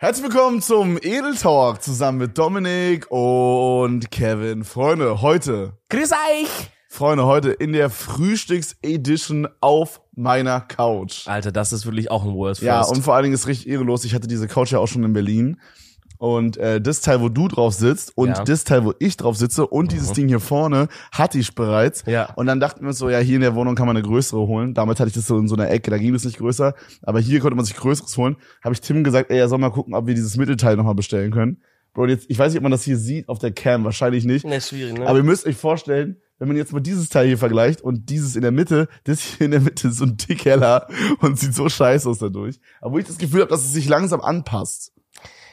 Herzlich willkommen zum Edel Talk zusammen mit Dominik und Kevin. Freunde, heute, Grüß euch! Freunde, heute in der Frühstücks-Edition auf meiner Couch. Alter, das ist wirklich auch ein Worst Ja, First. und vor allen Dingen ist richtig ehrenlos. Ich hatte diese Couch ja auch schon in Berlin. Und äh, das Teil, wo du drauf sitzt und Ja. das Teil, wo ich drauf sitze und dieses Ding hier vorne hatte ich bereits. Ja. Und dann dachten wir uns so, ja, hier in der Wohnung kann man eine größere holen. Damals hatte ich das so in so einer Ecke, da ging es nicht größer. Aber hier konnte man sich größeres holen. Habe ich Tim gesagt, ey, er soll mal gucken, ob wir dieses Mittelteil nochmal bestellen können. Bro, jetzt, ich weiß nicht, ob man das hier sieht auf der Cam, wahrscheinlich nicht. Ne, ist schwierig, ne? Aber ihr müsst euch vorstellen, wenn man jetzt mal dieses Teil hier vergleicht und dieses in der Mitte, das hier in der Mitte ist so ein Tick heller und sieht so scheiße aus dadurch. Aber wo ich das Gefühl habe, dass es sich langsam anpasst.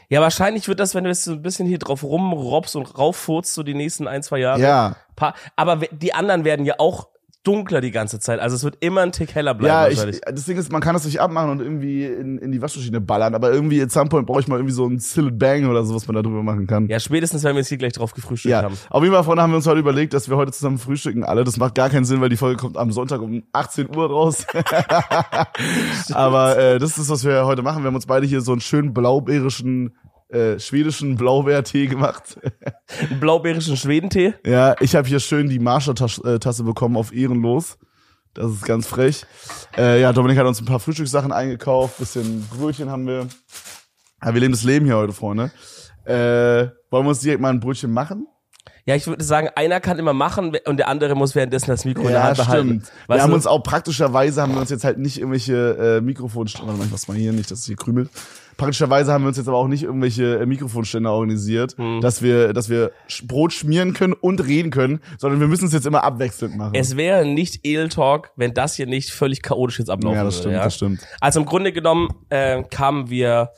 Ja, wahrscheinlich wird das, wenn du jetzt so ein bisschen hier drauf rumrobst und rauffurzt, so die nächsten ein, zwei Jahre. Ja. Pa aber die anderen werden ja auch dunkler die ganze Zeit. Also es wird immer ein Tick heller bleiben Ja, ich, wahrscheinlich. das Ding ist, man kann das nicht abmachen und irgendwie in, in die Waschmaschine ballern, aber irgendwie at some point brauche ich mal irgendwie so ein Sillet Bang oder so, was man da drüber machen kann. ja, spätestens, wenn wir jetzt hier gleich drauf gefrühstückt Ja, haben. auf jeden Fall, Freunde, haben wir uns heute überlegt, dass wir heute zusammen frühstücken alle. Das macht gar keinen Sinn, weil die Folge kommt am Sonntag um 18 Uhr raus. Aber äh, das ist, was wir heute machen. Wir haben uns beide hier so einen schönen blaubeerischen, äh, schwedischen Blaubeertee gemacht. Blaubeerischen Schwedentee. ja, ich habe hier schön die Marsha-Tasse bekommen auf Ehrenlos. Das ist ganz frech. Äh, ja, Dominik hat uns ein paar Frühstückssachen eingekauft, bisschen Brötchen haben wir. Ja, wir leben das Leben hier heute, Freunde. Äh, wollen wir uns direkt mal ein Brötchen machen? Ja, ich würde sagen, einer kann immer machen und der andere muss währenddessen das Mikro in der Ja, Hand behalten. stimmt. Wir Weißt haben du? uns auch praktischerweise haben wir uns jetzt halt nicht irgendwelche äh, ich mach's mal hier nicht, dass es hier krümelt. Praktischerweise haben wir uns jetzt aber auch nicht irgendwelche äh, Mikrofonständer organisiert, Hm. dass wir, dass wir Brot schmieren können und reden können, sondern wir müssen es jetzt immer abwechselnd machen. Es wäre nicht Edel Talk, wenn das hier nicht völlig chaotisch jetzt ablaufen ja, das würde. stimmt, ja? das stimmt. Also im Grunde genommen äh, kamen wir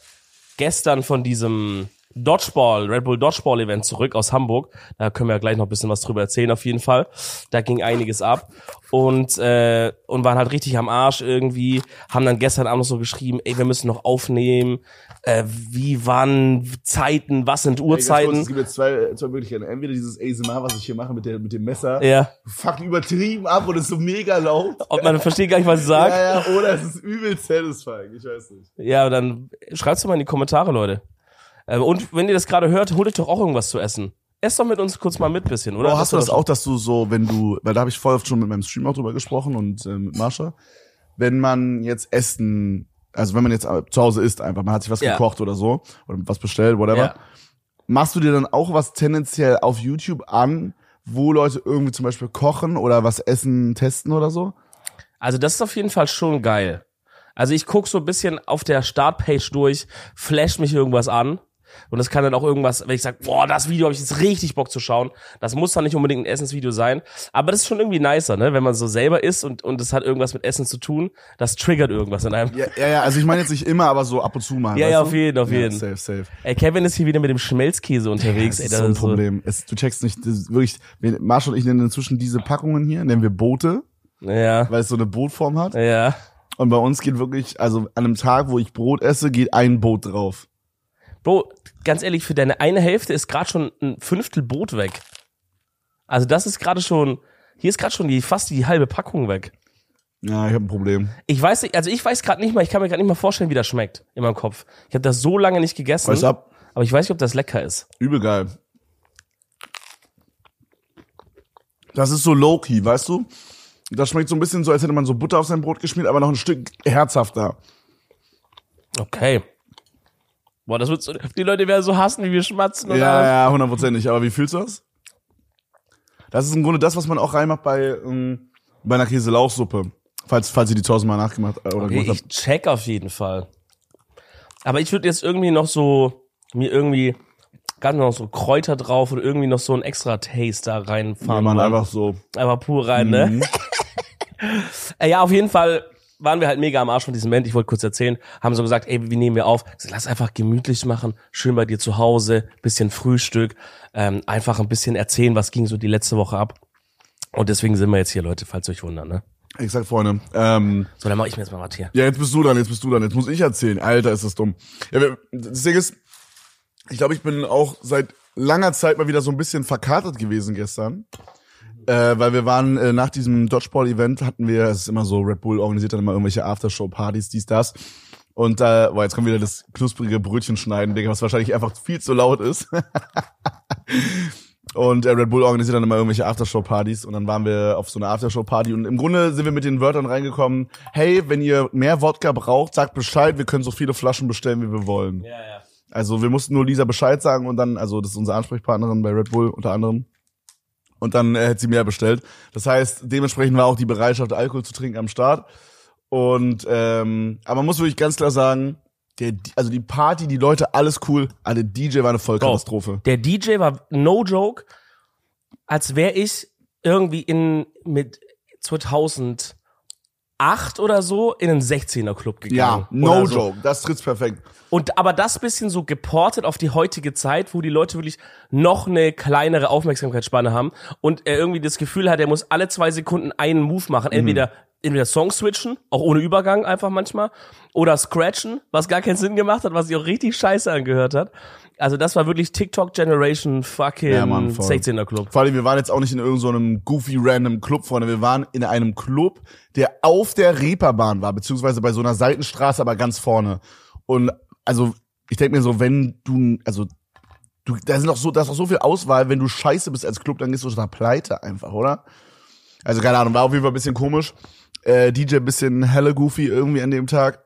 gestern von diesem Dodgeball, Red Bull Dodgeball Event zurück aus Hamburg. Da können wir ja gleich noch ein bisschen was drüber erzählen, auf jeden Fall. Da ging einiges ab und äh, und waren halt richtig am Arsch irgendwie. Haben dann gestern Abend noch so geschrieben, ey, wir müssen noch aufnehmen. Äh, wie wann Zeiten, was sind Ey, Uhrzeiten? es gibt jetzt zwei, zwei Möglichkeiten. Entweder dieses ASMR, was ich hier mache mit, der, mit dem Messer, ja, fucking übertrieben ab und ist so mega laut. ob man versteht gar nicht, was ich sage. Ja, ja, oder es ist übel satisfying, ich weiß nicht. Ja, dann schreibt's doch mal in die Kommentare, Leute. Äh, Und wenn ihr das gerade hört, holt euch doch auch irgendwas zu essen. Esst doch mit uns kurz mal mit bisschen, oder? Bro, hast du das doch- auch, dass du so, wenn du, weil da habe ich voll oft schon mit meinem Stream auch drüber gesprochen und äh, mit Marsha, wenn man jetzt Essen, also wenn man jetzt äh, zu Hause isst einfach, man hat sich was Ja. gekocht oder so oder was bestellt, whatever, Ja. machst du dir dann auch was tendenziell auf YouTube an, wo Leute irgendwie zum Beispiel kochen oder was essen, testen oder so? Also das ist auf jeden Fall schon geil. Also ich guck so ein bisschen auf der Startpage durch, flash mich irgendwas an. Und das kann dann auch irgendwas, wenn ich sage, boah, das Video habe ich jetzt richtig Bock zu schauen. Das muss dann nicht unbedingt ein Essensvideo sein. Aber das ist schon irgendwie nicer, ne? Wenn man so selber isst und, und das hat irgendwas mit Essen zu tun, das triggert irgendwas in einem. Ja, ja, ja also ich meine jetzt nicht immer, aber so ab und zu mal. Ja, ja, auf jeden, auf Ja, jeden. safe, safe. Ey, Kevin ist hier wieder mit dem Schmelzkäse unterwegs. Das ey, ist so ein ist Problem. Es, du checkst nicht, das wirklich, wir, Marshall und ich nennen inzwischen diese Packungen hier, nennen wir Boote, Ja, weil es so eine Bootform hat. ja. Und bei uns geht wirklich, also an einem Tag, wo ich Brot esse, geht ein Boot drauf. Bro, ganz ehrlich, für deine eine Hälfte ist gerade schon ein Fünftel Brot weg. Also das ist gerade schon, hier ist gerade schon die fast die halbe Packung weg. Ja, ich habe ein Problem. Ich weiß nicht, also ich weiß gerade nicht mal, ich kann mir gerade nicht mal vorstellen, wie das schmeckt in meinem Kopf. Ich habe das so lange nicht gegessen, Weißt du, ab, aber ich weiß nicht, ob das lecker ist. übel geil. Das ist so low-key, weißt du? Das schmeckt so ein bisschen so, als hätte man so Butter auf sein Brot geschmiert, aber noch ein Stück herzhafter. Okay. Boah, das wird so, die Leute werden so hassen, wie wir schmatzen und Ja, ja, hundertprozentig. Aber wie fühlst du das? Das ist im Grunde das, was man auch reinmacht bei, ähm, bei einer Käselauchsuppe. Falls, falls ihr die tausendmal nachgemacht äh, oder Okay, gemacht ich habt. check auf jeden Fall. Aber ich würde jetzt irgendwie noch so, mir irgendwie ganz noch so Kräuter drauf oder irgendwie noch so ein extra Taste da Ja, reinfahren. man, wollen. einfach so. Einfach pur rein, ne? Mhm. Äh, ja, auf jeden Fall waren wir halt mega am Arsch von diesem Moment. Ich wollte kurz erzählen, haben so gesagt, ey, wie nehmen wir auf? Sag, lass einfach gemütlich machen, schön bei dir zu Hause, bisschen Frühstück, ähm, einfach ein bisschen erzählen, was ging so die letzte Woche ab. Und deswegen sind wir jetzt hier, Leute, falls euch wundert, ne? Ich sag, Freunde, ähm, So, dann mach ich mir jetzt mal was hier. Ja, jetzt bist du dann, jetzt bist du dann, jetzt muss ich erzählen. Alter, ist das dumm. Ja, das Ding ist, ich glaube, ich bin auch seit langer Zeit mal wieder so ein bisschen verkatert gewesen gestern. Äh, weil wir waren äh, nach diesem Dodgeball-Event hatten wir, es ist immer so, Red Bull organisiert dann immer irgendwelche Aftershow-Partys, dies, das. Und äh, boah, jetzt kommt wieder das knusprige Brötchen schneiden, Digga, was wahrscheinlich einfach viel zu laut ist. und äh, Red Bull organisiert dann immer irgendwelche Aftershow-Partys und dann waren wir auf so einer Aftershow-Party und im Grunde sind wir mit den Wörtern reingekommen, hey, wenn ihr mehr Wodka braucht, sagt Bescheid, wir können so viele Flaschen bestellen, wie wir wollen. Ja, ja. Also wir mussten nur Lisa Bescheid sagen und dann, also das ist unsere Ansprechpartnerin bei Red Bull unter anderem. Und dann äh, hätte sie mehr bestellt. Das heißt, dementsprechend war auch die Bereitschaft, Alkohol zu trinken am Start. Und ähm, aber man muss wirklich ganz klar sagen, der, also die Party, die Leute, alles cool, alle DJ war eine Vollkatastrophe. Der DJ war no joke, als wäre ich irgendwie in mit 2008 oder so in einen 16er Club gegangen. Ja, no so. joke, das trifft's perfekt. Und aber das bisschen so geportet auf die heutige Zeit, wo die Leute wirklich noch eine kleinere Aufmerksamkeitsspanne haben und er irgendwie das Gefühl hat, er muss alle zwei Sekunden einen Move machen. Entweder entweder Song switchen, auch ohne Übergang einfach manchmal, oder scratchen, was gar keinen Sinn gemacht hat, was sich auch richtig scheiße angehört hat. Also das war wirklich TikTok Generation fucking Ja, Mann, voll. 16er Club. Vor allem, wir waren jetzt auch nicht in irgendeinem so goofy random Club, Freunde. Wir waren in einem Club, der auf der Reeperbahn war, beziehungsweise bei so einer Seitenstraße, aber ganz vorne. Und also, ich denke mir so, wenn du, also, du, da sind noch so, da ist noch so viel Auswahl, wenn du scheiße bist als Club, dann gehst du nach Pleite einfach, oder? Also, keine Ahnung, war auf jeden Fall ein bisschen komisch. Äh, DJ ein bisschen helle goofy irgendwie an dem Tag.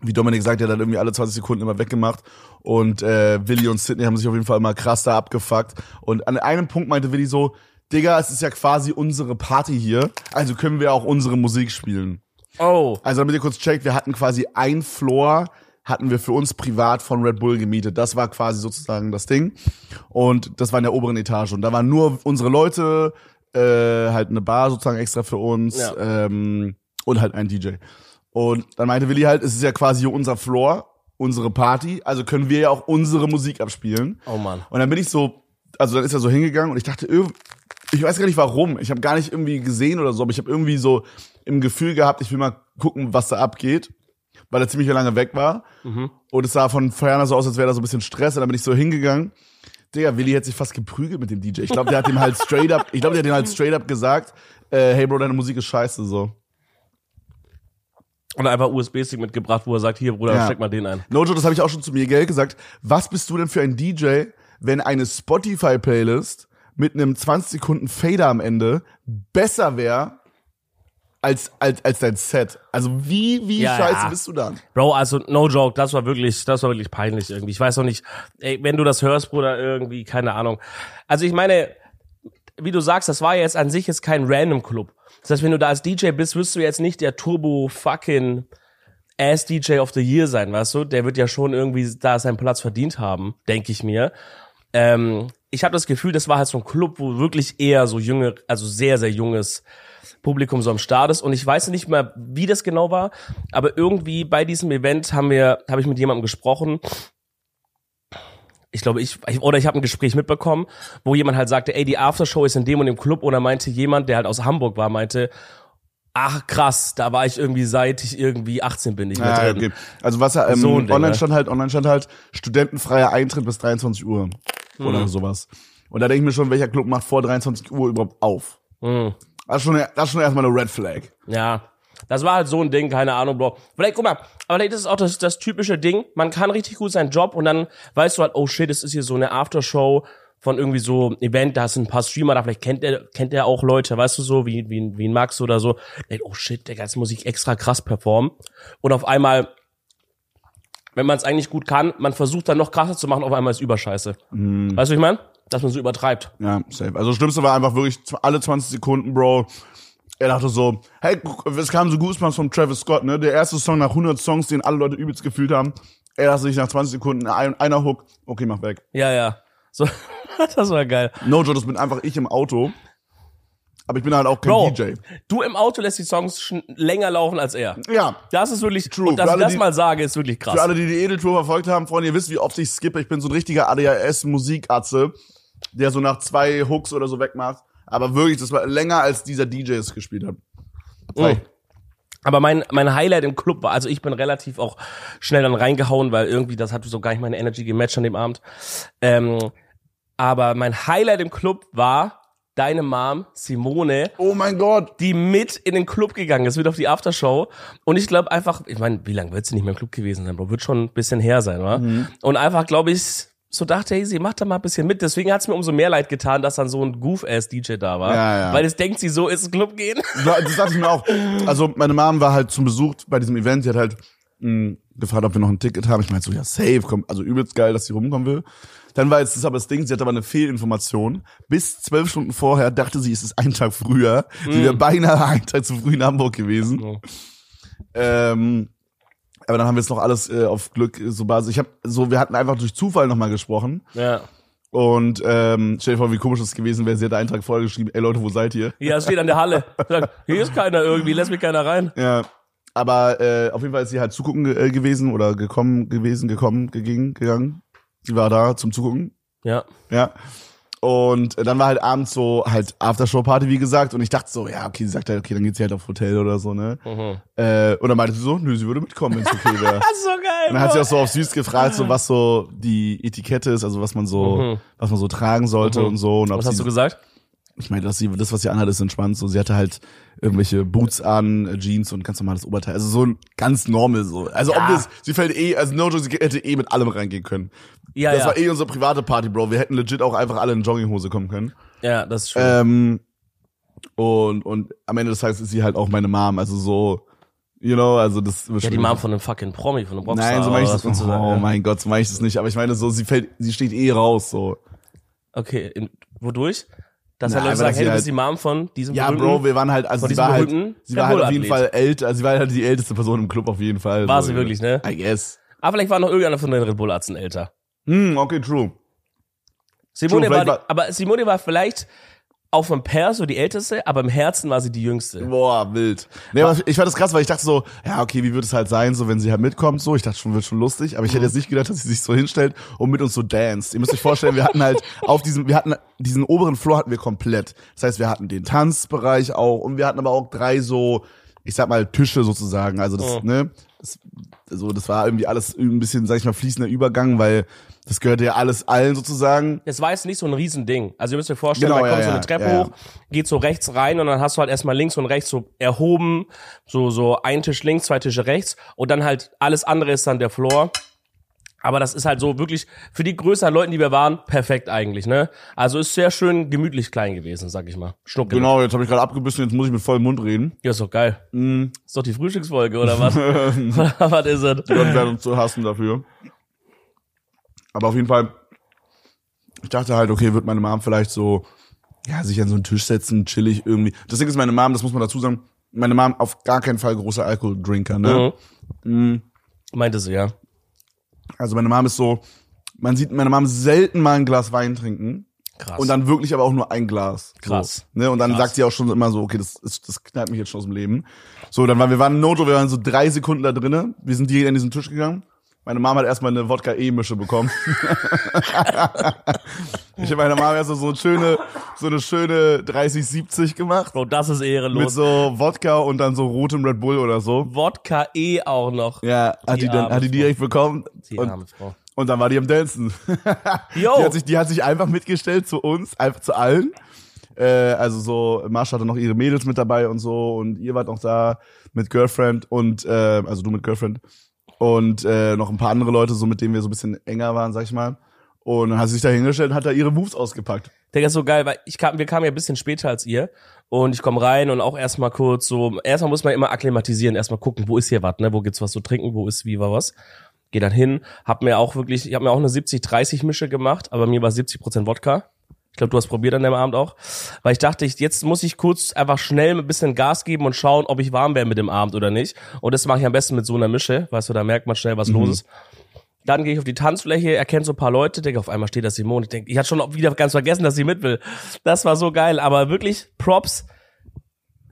Wie Dominik sagt, der hat irgendwie alle 20 Sekunden immer weggemacht. Und äh, Willi und Sidney haben sich auf jeden Fall immer krass da abgefuckt. Und an einem Punkt meinte Willi so, Digga, es ist ja quasi unsere Party hier, also können wir auch unsere Musik spielen. Oh, Also damit ihr kurz checkt, wir hatten quasi ein Floor, hatten wir für uns privat von Red Bull gemietet. Das war quasi sozusagen das Ding. Und das war in der oberen Etage. Und da waren nur unsere Leute, äh, halt eine Bar sozusagen extra für uns Ja. ähm, und halt ein DJ. Und dann meinte Willi halt, es ist ja quasi unser Floor, unsere Party, also können wir ja auch unsere Musik abspielen. oh Mann. Und dann bin ich so, also dann ist er so hingegangen und ich dachte, ich weiß gar nicht warum. Ich habe gar nicht irgendwie gesehen oder so, aber ich habe irgendwie so im Gefühl gehabt, ich will mal gucken, was da abgeht, weil er ziemlich lange weg war. Und es sah von Ferne so aus, als wäre da so ein bisschen Stress. Und dann bin ich so hingegangen. Digga, Willi hat sich fast geprügelt mit dem DJ. Ich glaube, der hat ihm halt straight up, ich glaube, der hat ihm halt straight up gesagt, äh, hey Bro, deine Musik ist scheiße, so. Und einfach USB-Stick mitgebracht, wo er sagt, hier Bruder, Ja. steck mal den ein. Nojo, das habe ich auch schon zu Miguel gesagt. Was bist du denn für ein DJ, wenn eine Spotify-Playlist mit einem 20 Sekunden Fader am Ende besser wäre als, als, als dein Set? Also wie, wie Ja, scheiße ja. bist du dann? Bro, also no joke, das war wirklich, das war wirklich peinlich irgendwie. Ich weiß noch nicht, ey, wenn du das hörst, Bruder, irgendwie, keine Ahnung. Also ich meine, wie du sagst, das war jetzt an sich jetzt kein Random Club. Das heißt, wenn du da als DJ bist, wirst du jetzt nicht der Turbo fucking Ass DJ of the Year sein, weißt du? Der wird ja schon irgendwie da seinen Platz verdient haben, denke ich mir. Ähm, ich habe das Gefühl, das war halt so ein Club, wo wirklich eher so junge, also sehr, sehr junges Publikum so am Start ist. Und ich weiß nicht mehr, wie das genau war, aber irgendwie bei diesem Event haben wir, habe ich mit jemandem gesprochen. Ich glaube, ich, oder ich habe ein Gespräch mitbekommen, wo jemand halt sagte, ey, die Aftershow ist in dem und dem Club. Da meinte jemand, der halt aus Hamburg war, meinte, ach krass, da war ich irgendwie seit ich irgendwie 18 bin nicht mehr Ja, drin. okay. Also was ähm, So Ding, online ne? stand halt, online stand halt studentenfreier Eintritt bis 23 Uhr Hm. oder sowas. Und da denke ich mir schon, welcher Club macht vor 23 Uhr überhaupt auf? Hm. Das ist schon, das ist schon erstmal eine Red Flag. Ja, das war halt so ein Ding, keine Ahnung, Bro. Vielleicht, guck mal, aber vielleicht ist es auch das, das typische Ding, man kann richtig gut seinen Job und dann weißt du halt, oh shit, es ist hier so eine Aftershow von irgendwie so einem Event, da sind ein paar Streamer da, vielleicht kennt er, kennt er auch Leute, weißt du so, wie, wie, wie ein Max oder so. Denkt, oh shit, der muss ich extra krass performen. Und auf einmal, wenn man es eigentlich gut kann, man versucht dann noch krasser zu machen, auf einmal ist Überscheiße. Mhm. Weißt du, ich meine? Dass man so übertreibt. Ja, safe. Also das Schlimmste war einfach wirklich alle 20 Sekunden, Bro. Er dachte so, hey, es kam so Goosebumps von Travis Scott, ne? Der erste Song nach 100 Songs, den alle Leute übelst gefühlt haben. Er dachte sich nach 20 Sekunden, ein, einer Hook, okay, mach weg. Ja, ja. So, das war geil. No Joe, das bin einfach ich im Auto. Aber ich bin halt auch kein Bro, DJ. du im Auto lässt die Songs länger laufen als er. Ja. Das ist wirklich True. Und dass ich das die- mal sage, ist wirklich krass. Für alle, die die Edeltour verfolgt haben, Freunde, ihr wisst, wie oft ich skippe. Ich bin so ein richtiger ADHS-Musikatze, der so nach zwei Hooks oder so wegmacht. Aber wirklich, das war länger, als dieser DJ es gespielt hat. Mhm. Aber mein, mein Highlight im Club war, also ich bin relativ auch schnell dann reingehauen, weil irgendwie das hat so gar nicht meine Energy gematcht an dem Abend. Ähm, aber mein Highlight im Club war deine Mom, Simone, Oh mein Gott. die mit in den Club gegangen ist, mit auf die Aftershow. Und ich glaube einfach, ich meine, wie lange wird sie nicht mehr im Club gewesen sein, Bro? Wird schon ein bisschen her sein, wa? Mhm. Und einfach, glaube ich, so dachte, hey, sie macht da mal ein bisschen mit. Deswegen hat es mir umso mehr leid getan, dass dann so ein Goof-Ass-DJ da war. Ja, ja. Weil es denkt sie, so ist Club gehen. Das dachte ich mir auch. Also meine Mom war halt zum Besuch bei diesem Event. Sie hat halt mh, gefragt, ob wir noch ein Ticket haben. Ich meinte so, ja, safe, komm, also übelst geil, dass sie rumkommen will. Dann war jetzt das aber das Ding, sie hatte aber eine Fehlinformation. Bis zwölf Stunden vorher dachte sie, es ist ein Tag früher. Sie wäre beinahe einen Tag zu früh in Hamburg gewesen. Oh. Ähm, aber dann haben wir es noch alles äh, auf Glück äh, so Basis. Ich habe so, wir hatten einfach durch Zufall nochmal gesprochen. Ja. Und ähm, stell dir vor, wie komisch es gewesen wäre, sie hätte einen Tag vorher geschrieben, ey Leute, wo seid ihr? Ja, es steht an der Halle. Sagt, hier ist keiner irgendwie, lässt mich keiner rein. Ja. Aber äh, auf jeden Fall ist sie halt zugucken ge äh, gewesen oder gekommen gewesen, gekommen, gegangen, gegangen. Sie war da zum Zugucken. Ja. Ja. Und dann war halt abends so halt Aftershow-Party, wie gesagt. Und ich dachte so, ja, okay, sie sagt halt, okay, dann geht sie halt auf Hotel oder so, ne? Äh, und dann meinte sie so, nö, sie würde mitkommen, wenn's okay wäre. So geil. Und dann hat sie auch so auf süß gefragt, so was so die Etikette ist, also was man so, was man so tragen sollte Mhm. und so. Und ob Was hast du gesagt? Ich meine, dass sie, das, was sie anhat, ist entspannt. So, sie hatte halt irgendwelche Boots an, äh, Jeans und ganz normales Oberteil. Also so ein ganz normal so. Also Ja. ob das, sie fällt eh, also no joke, sie hätte eh mit allem reingehen können. Ja, das ja. war eh unsere private Party, Bro. Wir hätten legit auch einfach alle in Jogginghose kommen können. ja, das ist schön. Ähm, und, und am Ende des Tages ist sie halt auch meine Mom. Also so, you know, also das ja, die Mom von einem fucking Promi, von einem Rockstar. Nein, so meine ich das. du Oh sagen? mein Gott, so meine ich das nicht. Aber ich meine so, sie fällt, sie steht eh raus, so. Okay, in, wodurch? Dass halt Leute sagen, hey, sie du bist halt- die Mom von diesem Ja, Bro, wir waren halt, also sie war halt, sie war halt auf jeden Fall älter, also sie war halt die älteste Person im Club auf jeden Fall. War sie wirklich, ne? I guess. Aber vielleicht war noch irgendeiner von den Red Bull Arzten älter. Hm, okay, true. Simone True, war, war- aber Simone war vielleicht auf dem Perso die älteste, aber im Herzen war sie die jüngste. Boah, wild. Nee, aber ich fand das krass, weil ich dachte so, ja, okay, wie wird es halt sein, so wenn sie halt mitkommt, so. Ich dachte schon, wird schon lustig, aber ich hätte jetzt nicht gedacht, dass sie sich so hinstellt und mit uns so danced. Ihr müsst euch vorstellen, wir hatten halt auf diesem, wir hatten diesen oberen Floor hatten wir komplett. Das heißt, wir hatten den Tanzbereich auch und wir hatten aber auch drei so, ich sag mal, Tische sozusagen. Also das, Oh. ne, das, so, das war irgendwie alles ein bisschen, sag ich mal, fließender Übergang, weil das gehörte ja alles allen sozusagen. Es war jetzt nicht so ein Riesending. Also ihr müsst euch vorstellen, Genau, da ja, kommt so ja, eine Treppe ja, hoch, geht so rechts rein und dann hast du halt erstmal links und rechts so erhoben, so, so ein Tisch links, zwei Tische rechts und dann halt alles andere ist dann der Floor. Aber das ist halt so wirklich für die Größe an Leuten, die wir waren, perfekt eigentlich, ne? Also ist sehr schön gemütlich klein gewesen, sag ich mal. Schnuck Genau, jetzt habe ich gerade abgebissen, jetzt muss ich mit vollem Mund reden. Ja, ist doch geil. Mhm. Ist doch die Frühstücksfolge, oder was? was ist es? Die Leute werden uns zu hassen dafür. Aber auf jeden Fall, ich dachte halt, okay, wird meine Mom vielleicht so, ja, sich an so einen Tisch setzen, chillig irgendwie. Das Ding ist, meine Mom, das muss man dazu sagen, meine Mom auf gar keinen Fall großer Alkoholdrinker, ne? Mhm. Meinte sie, ja. Also meine Mom ist so, man sieht meine Mom selten mal ein Glas Wein trinken. Krass. Und dann wirklich aber auch nur ein Glas. So, Krass. Ne? Und dann Krass. sagt sie auch schon immer so, okay, das, ist, das knallt mich jetzt schon aus dem Leben. So, dann waren wir waren Noto, wir waren so drei Sekunden da drinnen. Wir sind direkt an diesen Tisch gegangen. Meine Mama hat erstmal eine Wodka-E-Mische bekommen. ich habe meiner Mama erst so eine schöne, so eine schöne 30-70 gemacht. Bro, das ist Mit ehrenlos. so Wodka und dann so rotem Red Bull oder so. Wodka eh auch noch. Ja, hat Die die, dann, hat die Frau. direkt bekommen. Die Und, arme Frau. und dann war die am Dancen. Yo! Die hat sich, die hat sich einfach mitgestellt zu uns, einfach zu allen. Äh, also so, Marsha hatte noch ihre Mädels mit dabei und so und ihr wart noch da mit Girlfriend und äh, also du mit Girlfriend und äh, noch ein paar andere Leute, so mit denen wir so ein bisschen enger waren, sag ich mal. Und dann hat sie sich da hingestellt und hat da ihre Moves ausgepackt. Digga, ist so geil, weil ich kam, wir kamen ja ein bisschen später als ihr und ich komme rein und auch erstmal kurz so, erstmal muss man immer akklimatisieren, erstmal gucken, wo ist hier was, ne, wo gibt's was zu trinken, wo ist wie war was. Geh dann hin, hab mir auch wirklich, ich habe mir auch eine 70-30 Mische gemacht, aber mir war 70% Wodka. Ich glaube, du hast probiert an dem Abend auch, weil ich dachte, ich, jetzt muss ich kurz einfach schnell ein bisschen Gas geben und schauen, ob ich warm wäre mit dem Abend oder nicht. Und das mache ich am besten mit so einer Mische, weißt du, da merkt man schnell, was los ist. Dann gehe ich auf die Tanzfläche, erkenne so ein paar Leute, denke, auf einmal steht da Simone. Ich denke, ich hatte schon wieder ganz vergessen, dass sie mit will. Das war so geil, aber wirklich Props.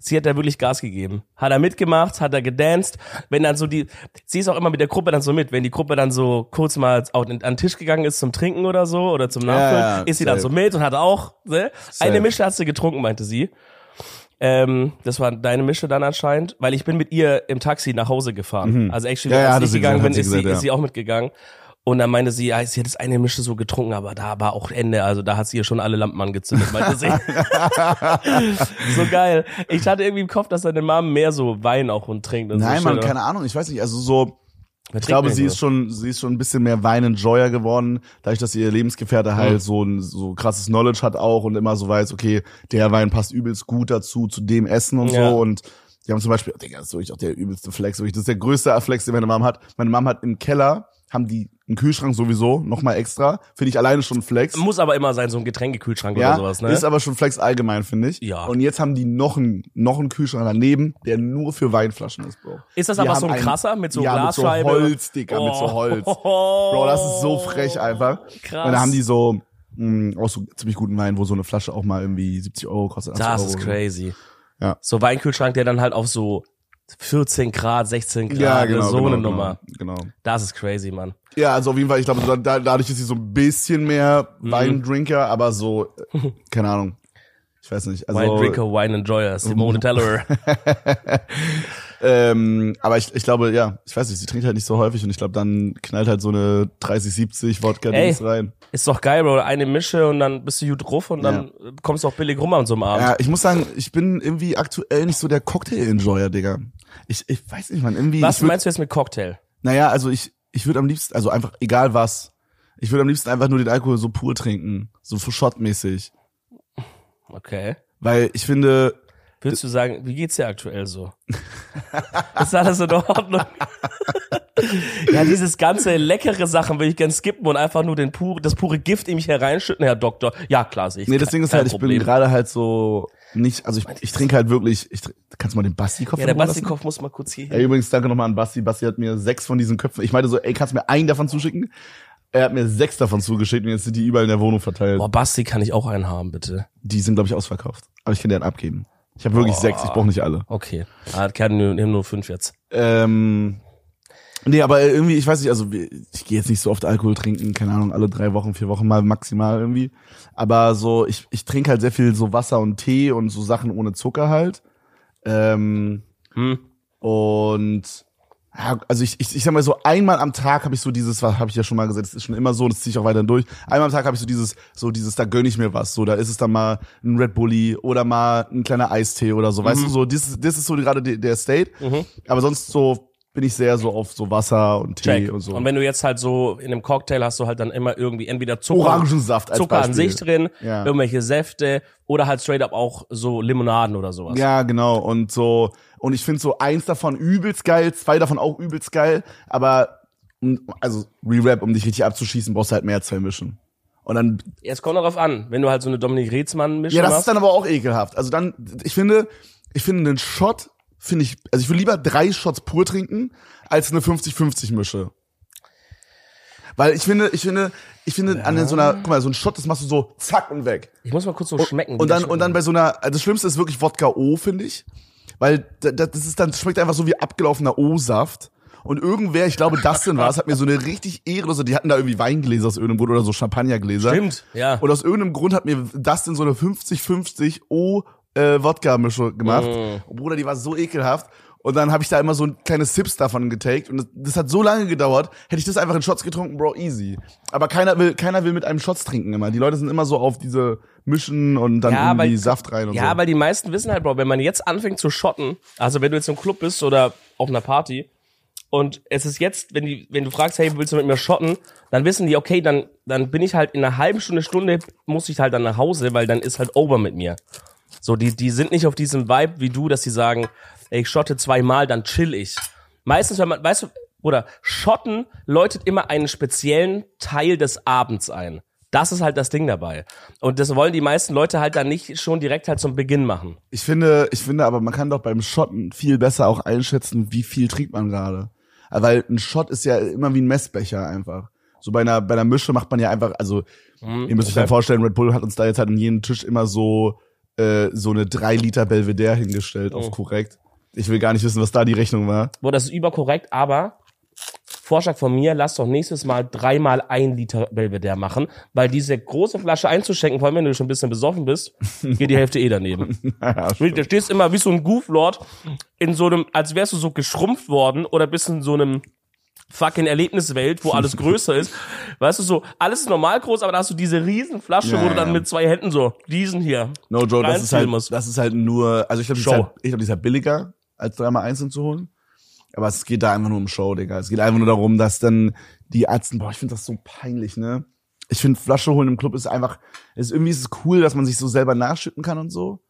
Sie hat da wirklich Gas gegeben. Hat er mitgemacht, hat er gedanced. Wenn dann so die, sie ist auch immer mit der Gruppe dann so mit. Wenn die Gruppe dann so kurz mal den, an den Tisch gegangen ist zum Trinken oder so oder zum Nachfüllen, ja, ist sie dann safe. so mit und hat auch, ne? Eine. Mische hat sie getrunken, meinte sie. Ähm, das war deine Mische dann anscheinend, weil ich bin mit ihr im Taxi nach Hause gefahren. Also actually, Mhm. Ja, ja, als hatte ich sie gegangen gesagt, bin, sie ist sie, gesagt, ist ja. sie auch mitgegangen. Und dann meinte sie, ja, sie hat das eine Mische so getrunken, aber da war auch Ende. Also da hat sie ihr schon alle Lampen angezündet, meinte sie. so geil. Ich hatte irgendwie im Kopf, dass seine Mom mehr so Wein auch und trinkt. Und Nein, so man, keine Ahnung, ich weiß nicht, also so, ich glaube, sie ist schon, sie ist schon ein bisschen mehr Wein-Enjoyer geworden, dadurch, dass ihr Lebensgefährte halt Mhm. so ein so krasses Knowledge hat auch und immer so weiß, okay, der Wein passt übelst gut dazu, zu dem Essen und Ja. so und die haben zum Beispiel, oh, Digga, das ist wirklich auch der übelste Flex, wirklich, das ist der größte Flex, den meine Mom hat. Meine Mom hat im Keller, haben die einen Kühlschrank sowieso, nochmal extra, finde ich alleine schon Flex. Muss aber immer sein, so ein Getränkekühlschrank Ja, oder sowas, ne? ist aber schon Flex allgemein, finde ich. Ja. Und jetzt haben die noch einen, noch einen Kühlschrank daneben, der nur für Weinflaschen ist, Bro. Ist das Die aber so ein einen- krasser mit so ja, Glasscheibe? mit so Holz, Digga, mit so Holz. Bro, das ist so frech einfach. Krass. Und da haben die so, mh, auch so ziemlich guten Wein, wo so eine Flasche auch mal irgendwie 70 Euro kostet. 80 Das Euro. ist crazy. Ja. So Weinkühlschrank, der dann halt auf so 14 Grad, 16 Grad, Ja, genau. so genau, eine genau, Nummer. Genau. Das ist crazy, Mann. Ja, also auf jeden Fall, ich glaube, da, da, dadurch ist sie so ein bisschen mehr Mhm. Weindrinker, aber so, äh, keine Ahnung. Ich weiß nicht. Also, Wine Drinker, Wine Enjoyer, Simone Teller. Ähm, aber ich, ich glaube, ja, ich weiß nicht, sie trinkt halt nicht so häufig und ich glaube, dann knallt halt so eine 30-70 Wodka-Dings Ey. rein. Ist doch geil, Bro. Eine Mische und dann bist du gut drauf und dann kommst du auch billig rum an so einem Abend. Ja, ich muss sagen, ich bin irgendwie aktuell nicht so der Cocktail-Enjoyer, Digga. Ich, ich weiß nicht, man, irgendwie. Was würd, meinst du jetzt mit Cocktail? Naja, also ich, ich würde am liebsten, also einfach, egal was, ich würde am liebsten einfach nur den Alkohol so pur trinken. So shotmäßig. Okay. Weil ich finde, Würdest du sagen, wie geht's dir aktuell so? ist alles in Ordnung? ja, dieses ganze leckere Sachen will ich gern skippen und einfach nur den pure, das pure Gift in mich hereinschütten, Herr Doktor. Ja, klar, sehe ich. nee, das Ding ist halt, ich bin Problem. gerade halt so nicht, also ich, ich trinke halt wirklich, ich, trink- kannst du mal den Basti-Kopf Ja, der? Bastikopf muss mal kurz hier Ey, übrigens, danke nochmal an Basti. Basti hat mir sechs von diesen Köpfen. Ich meinte so, ey, kannst du mir einen davon zuschicken? Er hat mir sechs davon zugeschickt und jetzt sind die überall in der Wohnung verteilt. Boah, Basti, kann ich auch einen haben, bitte? Die sind, glaube ich, ausverkauft. Aber ich kann einen abgeben. Ich habe wirklich Boah. sechs, ich brauche nicht alle. Okay. Ah, Kern nehmen nur fünf jetzt. Ähm, nee, aber irgendwie, ich weiß nicht, also ich gehe jetzt nicht so oft Alkohol trinken, keine Ahnung, alle drei Wochen, vier Wochen mal maximal irgendwie. Aber so, ich, ich trinke halt sehr viel so Wasser und Tee und so Sachen ohne Zucker halt. Ähm, Hm. Und ja, also ich, ich, ich sag mal so, einmal am Tag habe ich so dieses, was habe ich ja schon mal gesagt, das ist schon immer so, das ziehe ich auch weiterhin durch. Einmal am Tag habe ich so dieses, so dieses, da gönn ich mir was. So, da ist es dann mal ein Red Bulli oder mal ein kleiner Eistee oder so. Weißt du, so, das, das ist so gerade der, der State. Aber sonst so bin ich sehr so auf so Wasser und Tee Check. und so. Und wenn du jetzt halt so in einem Cocktail hast du halt dann immer irgendwie entweder Zucker, Orangensaft als Zucker an Beispiel. sich drin, Ja. irgendwelche Säfte oder halt straight up auch so Limonaden oder sowas. Ja, genau. Und so, und ich finde so eins davon übelst geil, zwei davon auch übelst geil, aber also Re-Rap, um dich richtig abzuschießen, brauchst du halt mehr als zwei Mischen. Und dann Jetzt kommt darauf an, wenn du halt so eine Dominik Reetzmann mischung Ja, das hast. ist dann aber auch ekelhaft. Also dann, ich finde, ich finde einen Shot, finde ich, also ich will lieber drei Shots pur trinken, als eine 50-50 Mische. Weil ich finde, ich finde, ich finde an so einer, guck mal, so ein Shot, das machst du so zack und weg. ich muss mal kurz so schmecken. wie Und dann, und dann bei so einer, also das Schlimmste ist wirklich Wodka O, finde ich. Weil da- da- das ist dann, das schmeckt einfach so wie abgelaufener O-Saft. Und irgendwer, ich glaube, Dustin war es, hat mir so eine richtig ehrlose, die hatten da irgendwie Weingläser aus irgendeinem Grund oder so Champagnergläser. Stimmt, ja. Und aus irgendeinem Grund hat mir Dustin so eine 50-50 O äh, Wodka-Mische gemacht. Mm. Bruder, die war so ekelhaft. Und dann habe ich da immer so kleine Sips davon getaked. Und das, das hat so lange gedauert, hätte ich das einfach in Shots getrunken, Bro, easy. Aber keiner will, keiner will mit einem Shots trinken immer. Die Leute sind immer so auf diese Mischen und dann Ja, irgendwie weil- Saft rein und Ja, so. weil die meisten wissen halt, Bro, wenn man jetzt anfängt zu schotten, also wenn du jetzt im Club bist oder auf einer Party und es ist jetzt, wenn die, wenn du fragst, hey, willst du mit mir schotten, dann wissen die, okay, dann, dann bin ich halt in einer halben Stunde, Stunde, muss ich halt dann nach Hause, weil dann ist halt over mit mir. So, die, die sind nicht auf diesem Vibe wie du, dass sie sagen, ey, ich schotte zweimal, dann chill ich. Meistens, wenn man, weißt du, oder Schotten läutet immer einen speziellen Teil des Abends ein. Das ist halt das Ding dabei. Und das wollen die meisten Leute halt dann nicht schon direkt halt zum Beginn machen. Ich finde, ich finde aber, man kann doch beim Schotten viel besser auch einschätzen, wie viel trinkt man gerade. Weil ein Shot ist ja immer wie ein Messbecher einfach. So bei einer, bei einer Mische macht man ja einfach, also, ihr müsst euch dann vorstellen, Red Bull hat uns da jetzt halt an jedem Tisch immer so, äh, so eine drei Liter Belvedere hingestellt, auf korrekt. Ich will gar nicht wissen, was da die Rechnung war. Boah, das ist überkorrekt, aber Vorschlag von mir, lass doch nächstes Mal dreimal ein Liter Belvedere machen, weil diese große Flasche einzuschenken, vor allem wenn du schon ein bisschen besoffen bist, geht die Hälfte eh daneben. Ja, Du stehst immer wie so ein Gooflord in so einem, als wärst du so geschrumpft worden oder bist in so einem fucking Erlebniswelt, wo alles größer ist. Weißt du, so, alles ist normal groß, aber da hast du diese riesen Flasche, Ja, wo du dann ja. mit zwei Händen so, diesen hier. No Joe, das ist halt, musst. das ist halt nur, also ich glaube, die, ist halt, ich glaub, die ist halt billiger, als dreimal einzeln zu holen. Aber es geht da einfach nur um Show, Digga. Es geht einfach nur darum, dass dann die Ärzte, boah, ich finde das so peinlich, ne? Ich finde, Flasche holen im Club ist einfach, ist irgendwie ist es cool, dass man sich so selber nachschütten kann und so.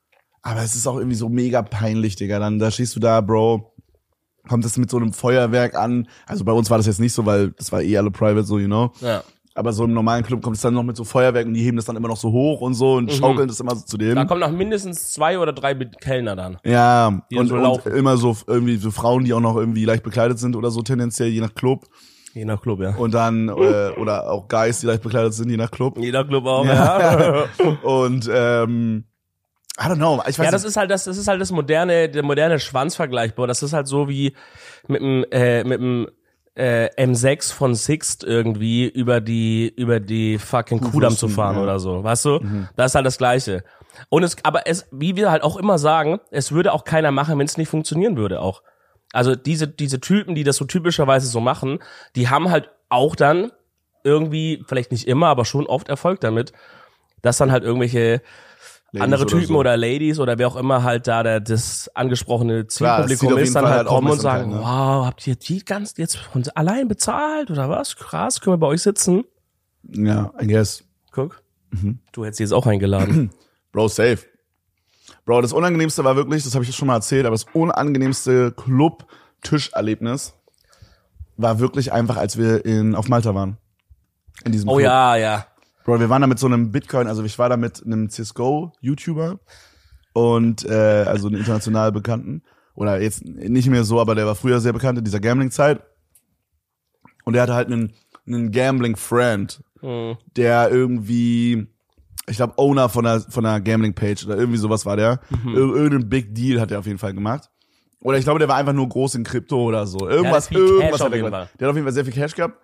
Aber es ist auch irgendwie so mega peinlich, Digga. Dann, da stehst du da, Bro, kommt das mit so einem Feuerwerk an. Also bei uns war das jetzt nicht so, weil das war eh alle private, so, you know. Ja. Aber so im normalen Club kommt es dann noch mit so Feuerwerk und die heben das dann immer noch so hoch und so und schaukeln das immer so zu Mhm. Da dem. kommen noch mindestens zwei oder drei Kellner dann. Ja, Die und, so und immer so irgendwie so Frauen, die auch noch irgendwie leicht bekleidet sind oder so tendenziell, je nach Club. Je nach Club, ja. Und dann, äh, oder auch Guys, die leicht bekleidet sind, je nach Club. Jeder Club auch, ja. Und ähm, I don't know, ich weiß Ja, das nicht. ist halt das, das ist halt das moderne, der moderne Schwanzvergleich, Bro. Das ist halt so wie mit dem, äh, mit dem äh, M6 von Sixt irgendwie über die, über die fucking Kudamm zu fahren ja. oder so, weißt du? Das ist halt das Gleiche. Und es, aber es, wie wir halt auch immer sagen, es würde auch keiner machen, wenn es nicht funktionieren würde auch. Also diese, diese Typen, die das so typischerweise so machen, die haben halt auch dann irgendwie, vielleicht nicht immer, aber schon oft Erfolg damit, dass dann halt irgendwelche Ladies andere oder Typen so. oder Ladies oder wer auch immer halt da der, das angesprochene Zielpublikum ist, dann Fall halt kommen und sagen, Aufmerksamkeit, wow, habt ihr die ganz jetzt von allein bezahlt oder was? Krass, können wir bei euch sitzen? Ja, I guess. Guck, Mhm. du hättest jetzt auch eingeladen. Bro, safe. Bro, das Unangenehmste war wirklich, das habe ich schon mal erzählt, aber das unangenehmste Club-Tischerlebnis war wirklich einfach, als wir in, auf Malta waren. In diesem oh Club. ja, ja. Bro, wir waren da mit so einem Bitcoin, also ich war da mit einem CSGO-YouTuber und äh, also einem international bekannten. Oder jetzt nicht mehr so, aber der war früher sehr bekannt in dieser Gambling-Zeit. Und der hatte halt einen, einen Gambling-Friend, Hm. der irgendwie, ich glaube, Owner von einer, von einer Gambling-Page oder irgendwie sowas war der. Mhm. Ir irgendein Big Deal hat er auf jeden Fall gemacht. Oder ich glaube, der war einfach nur groß in Krypto oder so. Irgendwas, Cash irgendwas hat er gemacht. Der hat auf jeden Fall sehr viel Cash gehabt.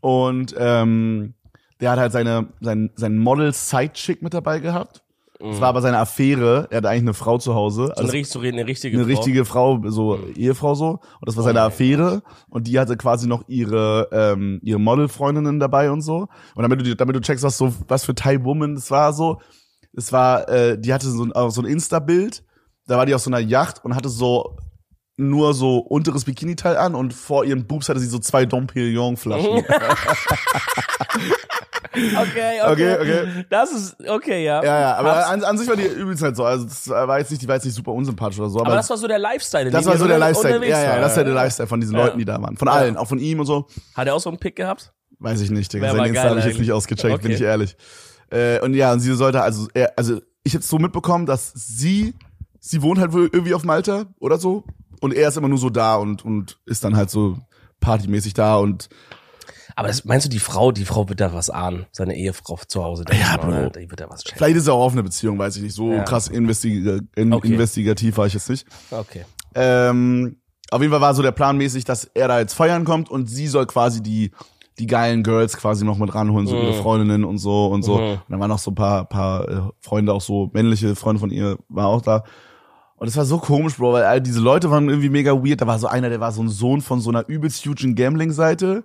Und ähm, der hat halt seine, sein, sein Model-Side-Chick mit dabei gehabt. Das war aber seine Affäre. Er hatte eigentlich eine Frau zu Hause. So eine, Also richtig- so eine richtige eine Frau. richtige Frau, so Ehefrau so. Und das war seine Affäre. Und die hatte quasi noch ihre, ähm, ihre Modelfreundinnen dabei und so. Und damit du, damit du checkst, was so, was für Thai Woman das war so. Es war, äh, die hatte so ein, so ein Insta-Bild. Da war die auf so einer Yacht und hatte so nur so unteres Bikini-Teil an und vor ihren Boobs hatte sie so zwei Dom Perignon-Flaschen. Okay, okay. Okay, okay. Das ist, okay, ja. Ja, ja, aber an, an sich war die übelst halt so. Also das war jetzt nicht, die war jetzt nicht super unsympathisch oder so. Aber, aber das war so der Lifestyle. das war so der Lifestyle. Ja, ja, war. das ist ja der Lifestyle von diesen Ja. Leuten, die da waren. Von allen, auch von ihm und so. Hat er auch so einen Pick gehabt? Weiß ich nicht, Digga. Sein Insta habe ich jetzt nicht ausgecheckt, bin Okay. ich ehrlich. Äh, und ja, und sie sollte, also, er, also ich hätte so mitbekommen, dass sie, sie wohnt halt wohl irgendwie auf Malta oder so. Und er ist immer nur so da und, und ist dann halt so partymäßig da und Aber das, meinst du, die Frau, die Frau wird da was ahnen? Seine Ehefrau zu Hause. denkt Ja, Bro. oder? Die wird da was checken. vielleicht ist er auch auf eine Beziehung, weiß ich nicht. So Ja. krass investiga in, Okay. investigativ war ich jetzt nicht. Okay. Ähm, auf jeden Fall war so der Plan mäßig, dass er da jetzt feiern kommt und sie soll quasi die die geilen Girls quasi noch mit ranholen, so ihre Freundinnen und so und so. Mhm. Und dann waren noch so ein paar paar äh, Freunde, auch so männliche Freunde von ihr, war auch da. Und es war so komisch, Bro, weil all diese Leute waren irgendwie mega weird. Da war so einer, der war so ein Sohn von so einer übelst hugen Gambling-Seite.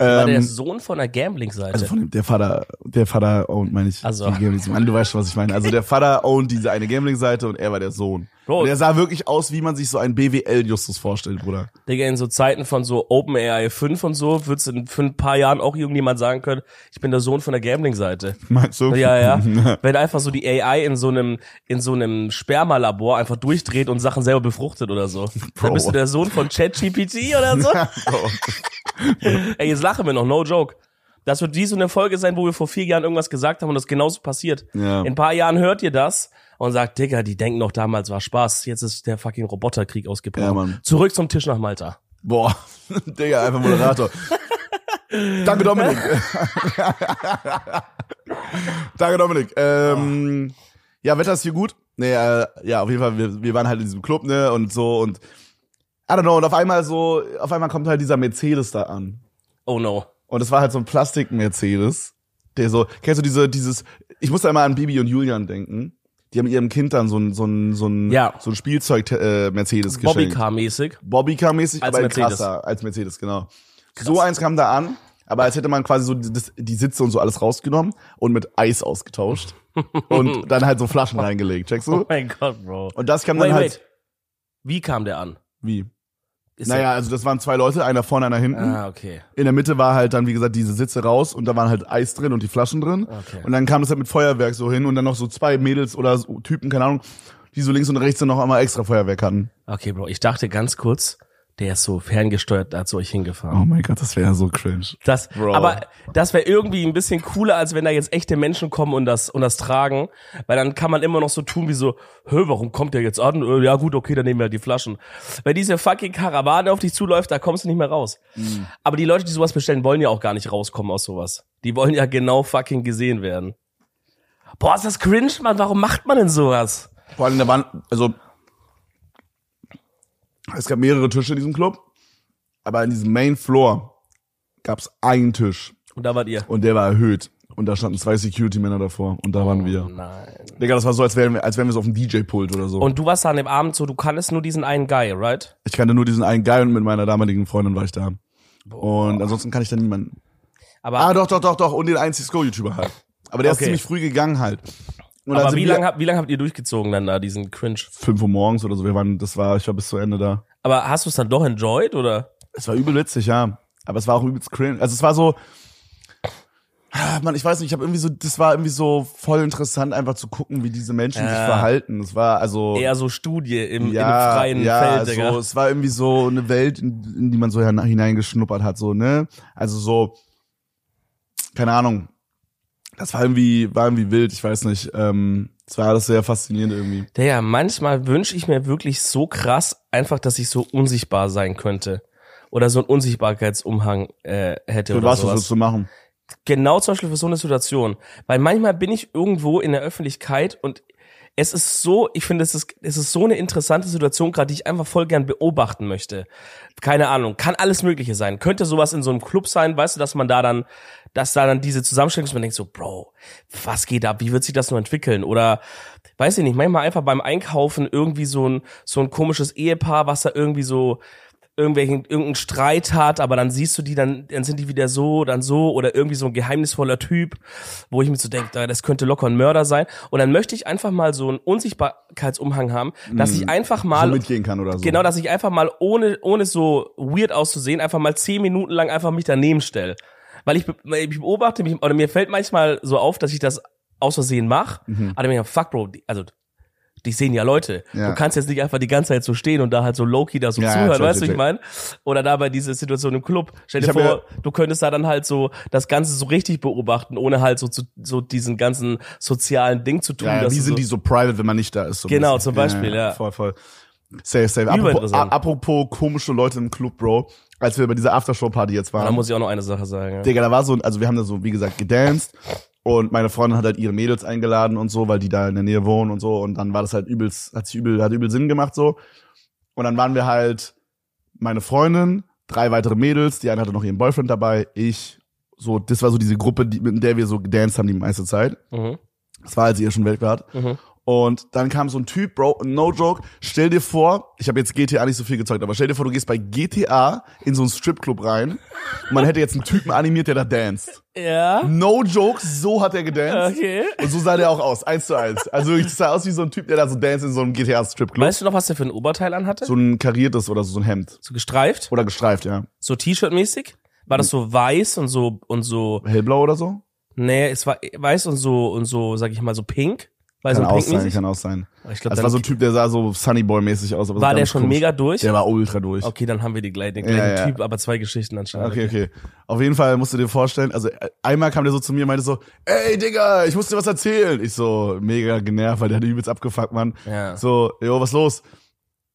War der Ähm, Sohn von der Gambling-Seite. also von dem, der Vater, der Vater owned, meine ich. Also. die Gambling- Mann, du weißt schon, was ich meine. Also der Vater owned diese eine Gambling-Seite und er war der Sohn. Bro. Und er sah wirklich aus, wie man sich so einen BWL-Justus vorstellt, Bruder. Digga, in so Zeiten von so OpenAI 5 und so, wird's in ein paar Jahren auch irgendjemand sagen können, ich bin der Sohn von der Gambling-Seite. Meinst du? Ja, ja. Wenn einfach so die AI in so einem, in so einem Spermalabor einfach durchdreht und Sachen selber befruchtet oder so. Dann bist du der Sohn von ChatGPT oder so. Ey, jetzt lachen wir noch, no joke. Das wird wie so eine Folge sein, wo wir vor vier Jahren irgendwas gesagt haben und das genauso passiert. Ja. In ein paar Jahren hört ihr das und sagt, Digga, die denken noch damals war Spaß. Jetzt ist der fucking Roboterkrieg ausgebrochen. Ja, Mann. Zurück zum Tisch nach Malta. Boah, Digga, einfach Moderator. Danke, Dominik. Danke, Dominik. Ähm, ja, Wetter ist hier gut. Nee, äh, ja, auf jeden Fall, wir, wir waren halt in diesem Club, ne, und so, und I don't know, und auf einmal so, auf einmal kommt halt dieser Mercedes da an. Oh no. Und es war halt so ein Plastik-Mercedes, der so, kennst du diese, dieses, ich muss da immer an Bibi und Julian denken. Die haben ihrem Kind dann so ein, so ein, so ein, Ja. so ein Spielzeug, äh, Mercedes geschenkt. Bobbycar-mäßig. Bobbycar-mäßig, aber Mercedes. krasser als Mercedes, genau. So eins kam da an, aber als hätte man quasi so die, das, die Sitze und so alles rausgenommen und mit Eis ausgetauscht. und dann halt so Flaschen reingelegt, checkst Oh du? mein Gott, Bro. Und das kam dann Wait, halt. wait. Wie kam der an? Wie? Ist Naja, also das waren zwei Leute, einer vorne, einer hinten. Ah, okay. In der Mitte war halt dann, wie gesagt, diese Sitze raus und da waren halt Eis drin und die Flaschen drin. Okay. Und dann kam das halt mit Feuerwerk so hin und dann noch so zwei Mädels oder so Typen, keine Ahnung, die so links und rechts dann noch einmal extra Feuerwerk hatten. Okay, Bro. Ich dachte ganz kurz, der ist so ferngesteuert da zu euch hingefahren. Oh mein Gott, das wäre so cringe. Das, Bro. aber das wäre irgendwie ein bisschen cooler, als wenn da jetzt echte Menschen kommen und das und das tragen, weil dann kann man immer noch so tun wie so, hö, warum kommt der jetzt an? Äh, Ja gut, okay, dann nehmen wir halt die Flaschen. Wenn diese fucking Karawane auf dich zuläuft, da kommst du nicht mehr raus. Mhm. Aber die Leute, die sowas bestellen, wollen ja auch gar nicht rauskommen aus sowas. Die wollen ja genau fucking gesehen werden. Boah, ist das cringe, Mann. Warum macht man denn sowas? Vor allem, da waren, also, es gab mehrere Tische in diesem Club, aber in diesem Main Floor gab es einen Tisch Und da wart ihr. und der war erhöht. Und da standen zwei Security-Männer davor und da waren wir. Nein. Digga, das war so, als wären wir, als wären wir so auf dem DJ-Pult oder so. Und du warst da an dem Abend so, du kanntest nur diesen einen Guy, right? ich kannte nur diesen einen Guy und mit meiner damaligen Freundin war ich da. Und ansonsten kann ich da niemanden. Aber, Ah, doch, doch, doch, doch. Und den einen Cisco-YouTuber halt. Aber der Okay. ist ziemlich früh gegangen halt. Und aber wie lange wie lang habt ihr durchgezogen dann da, diesen Cringe? Fünf Uhr morgens oder so. Wir waren, das war, ich war bis zu Ende da. Aber hast du es dann doch enjoyed oder? Es war übel witzig, ja. Aber es war auch übelst cringe. Also es war so, Ah, Mann, ich weiß nicht, ich habe irgendwie so, das war irgendwie so voll interessant, einfach zu gucken, wie diese Menschen sich Ja. verhalten. Es war also Eher so Studie im, ja, freien ja, Feld, Digga. so, es war irgendwie so eine Welt, in, in die man so hin- hineingeschnuppert hat, so, ne? Also so, keine Ahnung. Das war irgendwie, war irgendwie wild, ich weiß nicht. Ähm, es war alles sehr faszinierend irgendwie. Digga, manchmal wünsche ich mir wirklich so krass, einfach, dass ich so unsichtbar sein könnte. Oder so einen Unsichtbarkeitsumhang äh, hätte Für oder was, was sowas. willst du machen? Genau zum Beispiel für so eine Situation. Weil manchmal bin ich irgendwo in der Öffentlichkeit und es ist so, ich finde, es ist, es ist so eine interessante Situation gerade, die ich einfach voll gern beobachten möchte. Keine Ahnung, kann alles Mögliche sein. Könnte sowas in so einem Club sein, weißt du, dass man da dann, dass da dann diese Zusammenstellung ist, man denkt so, Bro, was geht ab? Wie wird sich das nur entwickeln? Oder, weiß ich nicht, manchmal einfach beim Einkaufen irgendwie so ein, so ein komisches Ehepaar, was da irgendwie so, irgendwelchen irgendeinen Streit hat, aber dann siehst du die, dann, dann sind die wieder so, dann so oder irgendwie so ein geheimnisvoller Typ, wo ich mir so denke, das könnte locker ein Mörder sein. Und dann möchte ich einfach mal so einen Unsichtbarkeitsumhang haben, dass ich einfach So mal mitgehen kann oder so. Genau, dass ich einfach mal ohne, ohne so weird auszusehen, einfach mal zehn Minuten lang einfach mich daneben stelle. Weil ich, ich beobachte mich, oder mir fällt manchmal so auf, dass ich das aus Versehen mache. Mhm. Aber ich mir, fuck, Bro, die, also, die sehen ja Leute. Ja. Du kannst jetzt nicht einfach die ganze Zeit so stehen und da halt so low-key da so Ja, ja, zuhören, check, weißt du, ich meine? Oder da bei dieser Situation im Club. Stell dir Ich vor, du könntest da dann halt so das Ganze so richtig beobachten, ohne halt so, zu, so diesen ganzen sozialen Ding zu tun. Ja, ja, wie sind so, die so private, wenn man nicht da ist? So Genau, zum Beispiel, ja. Voll, voll. Safe, safe. Apropos, apropos komische Leute im Club, Bro. Als wir bei dieser Aftershow-Party jetzt waren. Da muss ich auch noch eine Sache sagen. Ja. Digga, da war so, also wir haben da so, wie gesagt, gedanced und meine Freundin hat halt ihre Mädels eingeladen und so, weil die da in der Nähe wohnen und so und dann war das halt übelst, hat sich übel, hat übel Sinn gemacht so. Und dann waren wir halt meine Freundin, drei weitere Mädels, die eine hatte noch ihren Boyfriend dabei, ich, so, das war so diese Gruppe, die, mit der wir so gedanced haben die meiste Zeit. Mhm. Das war, als sie ihr schon weg war. Mhm. Und dann kam so ein Typ, Bro, no joke, stell dir vor, ich habe jetzt GTA nicht so viel gezeugt, aber stell dir vor, du gehst bei GTA in so einen Stripclub rein und man hätte jetzt einen Typen animiert, der da danced. Ja. No joke, so hat er gedanced. Okay. Und so sah der auch aus, eins zu eins. Also ich sah aus wie so ein Typ, der da so danced in so einem GTA-Stripclub. Weißt du noch, was der für ein Oberteil anhatte? So So, ein kariertes oder so ein Hemd. gestreift? Oder gestreift, ja. So T-Shirt-mäßig? War das so weiß und so und so? Hellblau oder so? Nee, es war weiß und so und so, sag ich mal, so pink. Weiß Kann und auch sein, kann auch sein. Ich glaub, Das dann war so ein Typ, der sah so Sunnyboy-mäßig aus. So war der schon komisch. mega durch? Der war ultra durch. Okay, dann haben wir die gleich, den Ja, gleichen ja. Typ, aber zwei Geschichten anscheinend. Okay, okay. Auf jeden Fall musst du dir vorstellen, also äh, einmal kam der so zu mir und meinte so, ey Digga, ich muss dir was erzählen. Ich so, mega genervt, weil der hat übelst abgefuckt, Mann. Ja. So, jo, was los?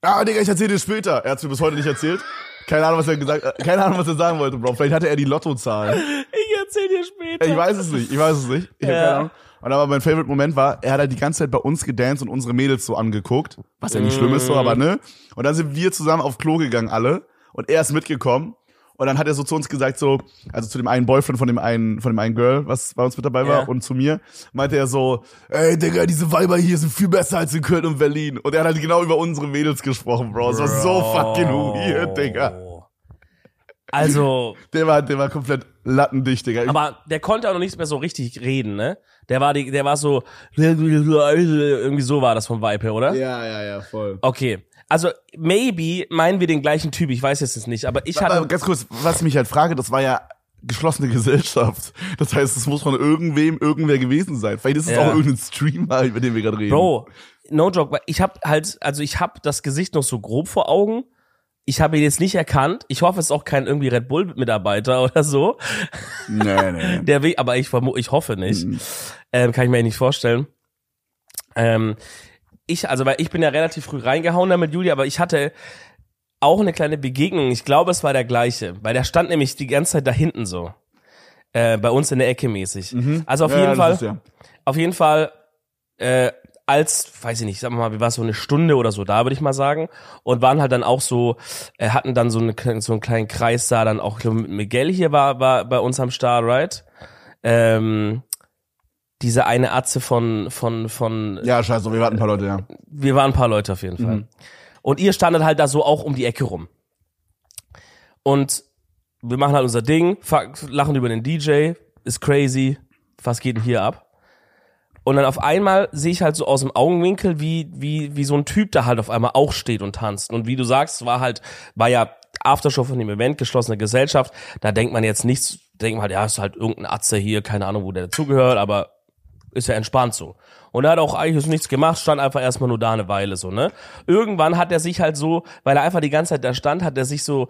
Ah, Digga, ich erzähl dir später. Er hat's mir bis heute nicht erzählt. Keine Ahnung, was er gesagt, äh, keine Ahnung, was er sagen wollte, Bro. Vielleicht hatte er die Lottozahl. Ich erzähl dir später. Ich weiß es nicht, ich weiß es nicht. Ich hab Ja. keine Ahnung. Und aber mein Favorite Moment war, er hat halt die ganze Zeit bei uns gedanced und unsere Mädels so angeguckt. Was ja nicht schlimm ist so, aber ne? Und dann sind wir zusammen auf Klo gegangen alle. Und er ist mitgekommen. Und dann hat er so zu uns gesagt, so, also zu dem einen Boyfriend von dem einen, von dem einen Girl, was bei uns mit dabei war, Ja. und zu mir, meinte er so, ey Digga, diese Weiber hier sind viel besser als in Köln und Berlin. Und er hat halt genau über unsere Mädels gesprochen, Bro. Es war so fucking weird, Digga. Also, Der war, der war komplett lattendicht, Digga. Aber der konnte auch noch nichts mehr so richtig reden, ne? Der war die, der war so, irgendwie so war das vom Vibe her, oder? ja, ja, ja, voll. Okay. Also, maybe meinen wir den gleichen Typ, ich weiß jetzt nicht, aber ich Aber hatte, ganz kurz, was ich mich halt frage, das war ja geschlossene Gesellschaft. Das heißt, es muss von irgendwem irgendwer gewesen sein. Vielleicht ist es Ja. auch irgendein Streamer, über den wir gerade reden. Bro, no joke, weil ich habe halt, also ich habe das Gesicht noch so grob vor Augen. Ich habe ihn jetzt nicht erkannt. Ich hoffe, es ist auch kein irgendwie Red Bull Mitarbeiter oder so. Nee, nee. Der will, aber ich ich hoffe nicht. Mhm. Ähm, kann ich mir nicht vorstellen. Ähm, ich, also weil ich bin ja relativ früh reingehauen da mit Julia, aber ich hatte auch eine kleine Begegnung. Ich glaube, es war der gleiche, weil der stand nämlich die ganze Zeit da hinten so. Äh, bei uns in der Ecke mäßig. Also auf Mhm. Ja, jeden Fall, ja. auf jeden Fall, äh, als, weiß ich nicht, sagen wir mal, wir waren so eine Stunde oder so da, würde ich mal sagen. Und waren halt dann auch so, äh, hatten dann so, eine, so einen kleinen Kreis da, dann auch, ich glaube, Miguel hier war, war bei uns am Start, right? Ähm, diese eine Atze von, von, von, Ja, scheiße, wir warten ein paar Leute, ja. wir waren ein paar Leute auf jeden Fall. Und ihr standet halt da so auch um die Ecke rum. Und wir machen halt unser Ding, lachen über den DJ, ist crazy, was geht denn hier ab? Und dann auf einmal sehe ich halt so aus dem Augenwinkel, wie, wie, wie so ein Typ da halt auf einmal auch steht und tanzt. Und wie du sagst, war halt, war ja Aftershow von dem Event, geschlossene Gesellschaft. Da denkt man jetzt nichts, denkt man halt, ja, ist halt irgendein Atze hier, keine Ahnung, wo der dazugehört, aber ist ja entspannt so. Und er hat auch eigentlich nichts gemacht, stand einfach erstmal nur da eine Weile so, ne? Irgendwann hat er sich halt so, weil er einfach die ganze Zeit da stand, hat er sich so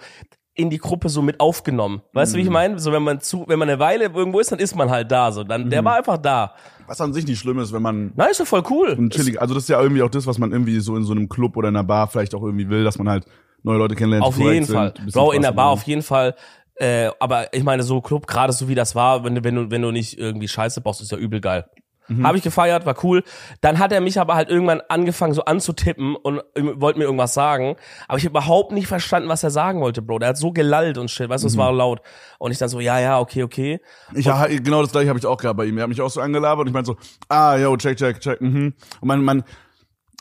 in die Gruppe so mit aufgenommen. Weißt du, wie ich meine? So, wenn man zu, wenn man eine Weile irgendwo ist, dann ist man halt da, so. Dann, der war einfach da. Was an sich nicht schlimm ist, wenn man Na, ist doch voll cool. ein chillig, also das ist ja irgendwie auch das, was man irgendwie so in so einem Club oder in einer Bar vielleicht auch irgendwie will, dass man halt neue Leute kennenlernt. Auf jeden Fall. Bro, in der Bar auf jeden Fall. Äh, aber ich meine, so Club, gerade so wie das war, wenn du, wenn du, wenn du nicht irgendwie Scheiße brauchst, ist ja übel geil. Mhm. Habe ich gefeiert, war cool. Dann hat er mich aber halt irgendwann angefangen so anzutippen und wollte mir irgendwas sagen. Aber ich habe überhaupt nicht verstanden, was er sagen wollte, Bro. Der hat so gelallt und shit, weißt du, es Mhm. war laut. Und ich dann so, ja, ja, okay, okay. Ich, ja, genau das gleiche habe ich auch gehabt bei ihm. Er hat mich auch so angelabert und ich meinte so, ah, yo, check, check, check, mhm. Und man, man,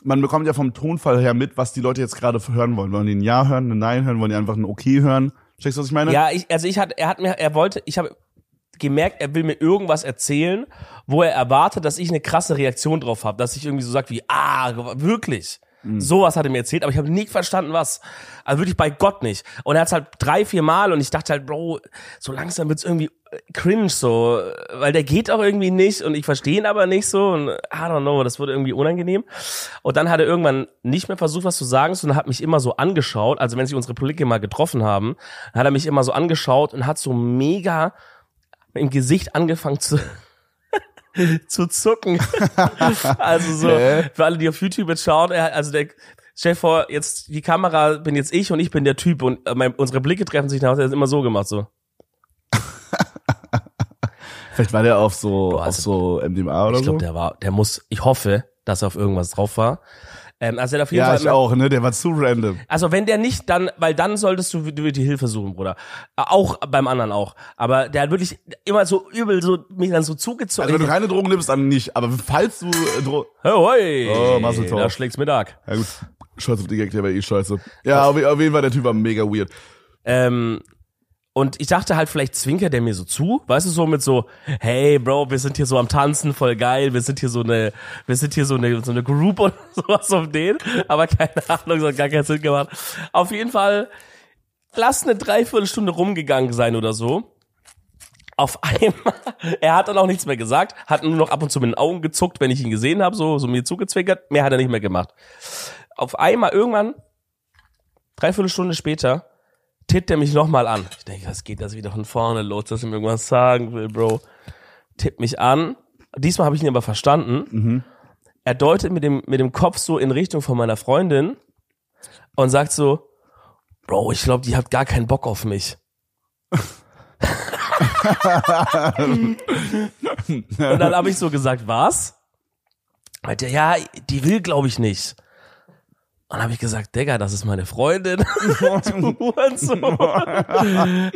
man bekommt ja vom Tonfall her mit, was die Leute jetzt gerade hören wollen. Wollen die ein Ja hören, ein Nein hören, wollen die einfach ein Okay hören? Checkst du, was ich meine? Ja, ich, also ich hatte, er hat mir, er wollte, ich habe gemerkt, er will mir irgendwas erzählen, wo er erwartet, dass ich eine krasse Reaktion drauf habe, dass ich irgendwie so sag wie, ah, wirklich. Sowas hat er mir erzählt, aber ich habe nie verstanden, was. Also wirklich bei Gott nicht. Und er hat halt drei, vier Mal und ich dachte halt, Bro, so langsam wird's irgendwie äh, cringe so, weil der geht auch irgendwie nicht und ich verstehe ihn aber nicht so und I don't know, das wurde irgendwie unangenehm. Und dann hat er irgendwann nicht mehr versucht, was zu sagen, sondern hat mich immer so angeschaut, also wenn sich unsere Blicke mal getroffen haben, hat er mich immer so angeschaut und hat so mega im Gesicht angefangen zu zu zucken. also so, für alle, die auf YouTube jetzt schauen, also der, stell dir vor, jetzt die Kamera bin jetzt ich und ich bin der Typ und äh, mein, unsere Blicke treffen sich nach, er hat immer so gemacht, so. Vielleicht war der auf so, also, auf so MDMA oder Ich glaube, so. der war, der muss, ich hoffe, dass er auf irgendwas drauf war. Ähm, also auf jeden Ja, Fall ich auch, ne? Der war zu random. Also wenn der nicht, dann, weil dann solltest du dir die Hilfe suchen, Bruder. Äh, Auch beim anderen auch. Aber der hat wirklich immer so übel so mich dann so zugezogen. Also wenn du keine Drogen nimmst, dann nicht. Aber falls du äh, Dro hey, Oh, Mazel tov. da schlägt's Mittag. Ja gut. Scheiße, Digga, der war eh scheiße. Ja, auf, auf jeden Fall, der Typ war mega weird. Ähm, und ich dachte halt, vielleicht zwinkert der mir so zu, weißt du, so mit so, hey Bro, wir sind hier so am Tanzen, voll geil, wir sind hier so eine, wir sind hier so eine, so eine Group und sowas auf den, aber keine Ahnung, das hat gar keinen Sinn gemacht. Auf jeden Fall, lass eine Dreiviertelstunde rumgegangen sein oder so. Auf einmal, er hat dann auch nichts mehr gesagt, hat nur noch ab und zu mit den Augen gezuckt, wenn ich ihn gesehen habe, so, so mir zugezwinkert, mehr hat er nicht mehr gemacht. Auf einmal, irgendwann, dreiviertel Stunde später, tippt er mich nochmal an. Ich denke, was geht das wieder von vorne los, dass er mir irgendwas sagen will, Bro. Tippt mich an. Diesmal habe ich ihn aber verstanden. Er deutet mit dem, mit dem Kopf so in Richtung von meiner Freundin und sagt so, Bro, ich glaube, die hat gar keinen Bock auf mich. und dann habe ich so gesagt, was? Meinte ja, die will, glaube ich, nicht. Und habe ich gesagt, Digga, das ist meine Freundin. du Hurensohn.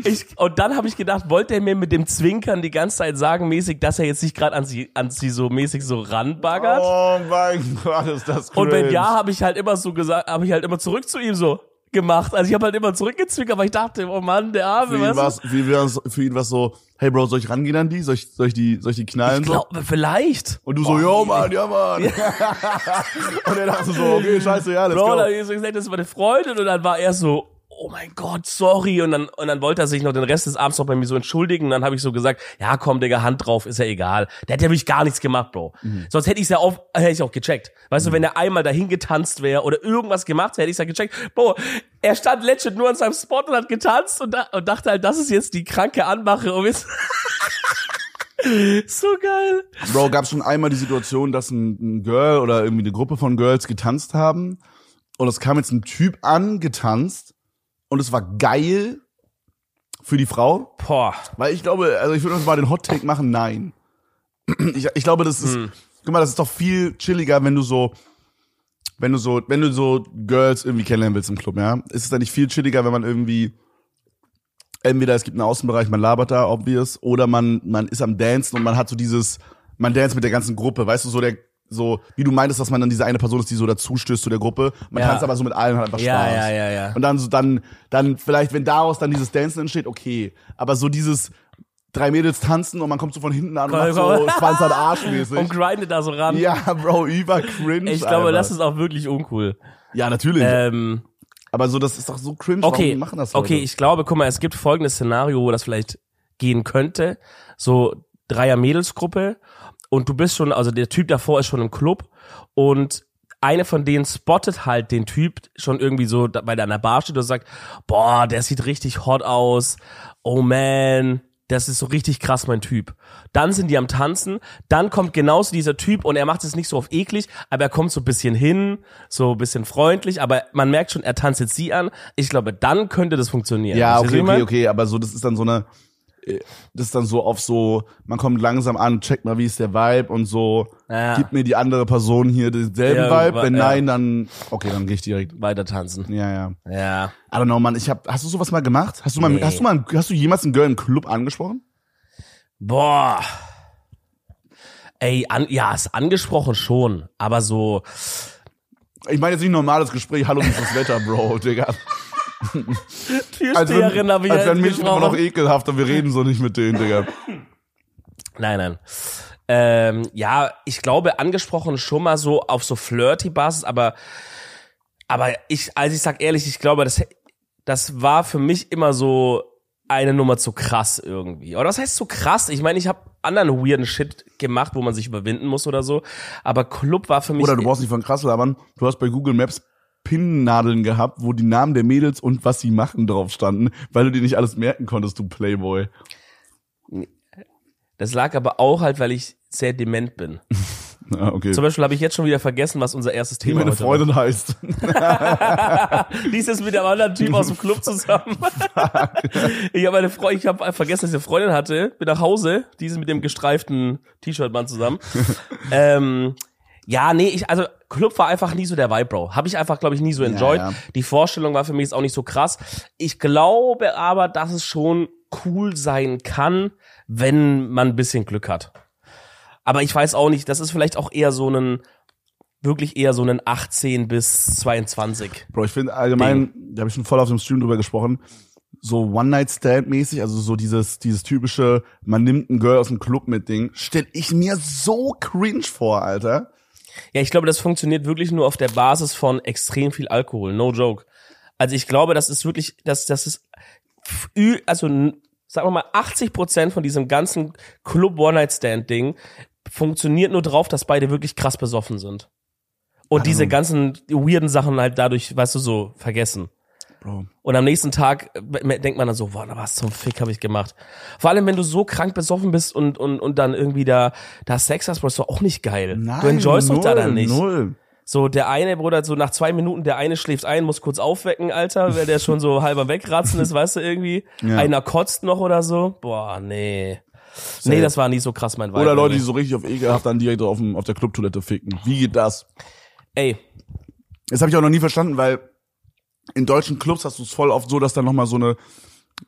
ich, und dann habe ich gedacht, wollte er mir mit dem Zwinkern die ganze Zeit sagen, mäßig, dass er jetzt nicht gerade an sie, an sie so mäßig so ranbaggert? Oh mein Gott, ist das cringe. und wenn ja, habe ich halt immer so gesagt, habe ich halt immer zurück zu ihm so, gemacht. Also ich habe halt immer zurückgezwickt, aber ich dachte, oh Mann, der Arme, Für ihn du? war's, für für ihn war's so, hey Bro, soll ich rangehen an die? Soll ich, soll ich die, soll ich die knallen Ich so? glaube, vielleicht. Und du so, yo Mann, ja Mann. und er dachte so, okay, scheiße, ja, let's Bro, go. da hab ich so gesagt, das ist meine Freundin und dann war er so, oh mein Gott, sorry. Und dann, und dann wollte er sich noch den Rest des Abends noch bei mir so entschuldigen. Und dann habe ich so gesagt, ja komm, Digga, Hand drauf, ist ja egal. Der hat ja wirklich gar nichts gemacht, Bro. Mhm. Sonst hätte ich ja auf, hätte ich auch gecheckt. Weißt du, wenn er einmal dahin getanzt wäre oder irgendwas gemacht hätte, hätte ich ja gecheckt. Bro, er stand legit nur an seinem Spot und hat getanzt und, da, und dachte halt, das ist jetzt die kranke Anmache. Und jetzt so geil. Bro, gab's schon einmal die Situation, dass ein, ein Girl oder irgendwie eine Gruppe von Girls getanzt haben und es kam jetzt ein Typ an, getanzt und es war geil für die Frau? Boah. Weil ich glaube, also ich würde uns mal den Hot Take machen, nein. Ich, ich glaube, das ist, guck mal, das ist doch viel chilliger, wenn du so, wenn du so, wenn du so Girls irgendwie kennenlernen willst im Club, ja. Ist es dann nicht viel chilliger, wenn man irgendwie, entweder es gibt einen Außenbereich, man labert da, obvious, oder man, man ist am Dancen und man hat so dieses, man dance mit der ganzen Gruppe, weißt du, so der, so, wie du meintest, dass man dann diese eine Person ist, die so dazustößt zu der Gruppe. Man Ja. tanzt aber so mit allen hat einfach Ja, Spaß. ja, ja, ja. Und dann so, dann, dann vielleicht, wenn daraus dann dieses Dancen entsteht, okay. Aber so dieses drei Mädels tanzen und man kommt so von hinten an und macht so Schwanz an Arsch mäßig. Und grindet da so ran. Ja, Bro, über cringe. ich glaube, Alter. das ist auch wirklich uncool. Ja, natürlich. Ähm, aber so, das ist doch so cringe. okay, Warum machen das Leute? okay, ich glaube, guck mal, es gibt folgendes Szenario, wo das vielleicht gehen könnte. So Dreier-Mädelsgruppe und du bist schon, also der Typ davor ist schon im Club und eine von denen spottet halt den Typ schon irgendwie so, weil der an der Bar steht und sagt, boah, der sieht richtig hot aus, oh man, das ist so richtig krass mein Typ. Dann sind die am Tanzen, dann kommt genauso dieser Typ und er macht es nicht so auf eklig, aber er kommt so ein bisschen hin, so ein bisschen freundlich, aber man merkt schon, er tanzt jetzt sie an. Ich glaube, dann könnte das funktionieren. Ja, okay, okay, okay, aber so, das ist dann so eine, das ist dann so auf so, man kommt langsam an, checkt mal, wie ist der Vibe und so, Ja. gibt mir die andere Person hier denselben Ja, Vibe, wenn ja. nein, dann, okay, dann gehe ich direkt. Weiter tanzen. Ja, ja. Ja. I don't know, Mann, ich hab, hast du sowas mal gemacht? Hast du mal, Nee. hast du mal, hast du jemals einen Girl im Club angesprochen? Boah. Ey, an, ja, ist angesprochen schon, aber so, Ich meine jetzt nicht ein normales Gespräch, hallo, wie ist das Wetter, Bro, Digga. Türsteherin habe ich als wenn Mädchen immer noch ekelhaft und wir reden so nicht mit denen, Digga. Nein, nein. Ähm, ja, ich glaube, angesprochen schon mal so auf so Flirty-Basis, aber, aber ich, also ich sag ehrlich, ich glaube, das, das war für mich immer so eine Nummer zu krass irgendwie. Oder was heißt so krass? Ich meine, ich habe anderen weirden Shit gemacht, wo man sich überwinden muss oder so, aber Club war für mich Oder du brauchst nicht von krass labern, du hast bei Google Maps Pinnadeln gehabt, wo die Namen der Mädels und was sie machen drauf standen, weil du dir nicht alles merken konntest, du Playboy. Das lag aber auch halt, weil ich sehr dement bin. Ah, okay. Zum Beispiel habe ich jetzt schon wieder vergessen, was unser erstes Thema meine heute Freundin heißt. war. Dies ist mit dem anderen Typ aus dem Club zusammen. ich habe eine Freundin, ich habe vergessen, dass ich eine Freundin hatte. Bin nach Hause, die ist mit dem gestreiften T-Shirt-Mann zusammen. ähm, ja, nee, ich, also Club war einfach nie so der Vibe, Bro. Habe ich einfach, glaube ich, nie so enjoyed. ja. Die Vorstellung war für mich jetzt auch nicht so krass. Ich glaube aber, dass es schon cool sein kann, wenn man ein bisschen Glück hat. Aber ich weiß auch nicht, das ist vielleicht auch eher so ein, wirklich eher so ein 18 bis 22. Bro, ich finde allgemein, da habe ich schon voll auf dem Stream drüber gesprochen, so One-Night-Stand-mäßig, also so dieses, dieses typische, man nimmt ein Girl aus dem Club mit Ding, stell ich mir so cringe vor, Alter. Ja, ich glaube, das funktioniert wirklich nur auf der Basis von extrem viel Alkohol. No joke. Also ich glaube, das ist wirklich, das, das ist, also sagen wir mal, 80 Prozent von diesem ganzen Club One-Night-Stand-Ding funktioniert nur drauf, dass beide wirklich krass besoffen sind. Und diese ganzen weirden Sachen halt dadurch, weißt du, so vergessen. Bro. Und am nächsten Tag äh, denkt man dann so, boah, was zum Fick habe ich gemacht. Vor allem, wenn du so krank besoffen bist und, und, und dann irgendwie da, da Sex hast, Bro, ist doch auch nicht geil. Nein, du enjoyst null, doch da dann nicht. Null. So, der eine, Bruder, so nach zwei Minuten, der eine schläft ein, muss kurz aufwecken, Alter, weil der schon so halber wegratzen ist, weißt du, irgendwie. Ja. Einer kotzt noch oder so. Boah, nee. Nee, das war nie so krass mein Vibe. Oder Leute, die so richtig auf ekelhaft dann direkt auf, dem, auf der Clubtoilette ficken. Wie geht das? Ey, Das habe ich auch noch nie verstanden, weil in deutschen Clubs hast du es voll oft so, dass dann noch mal so eine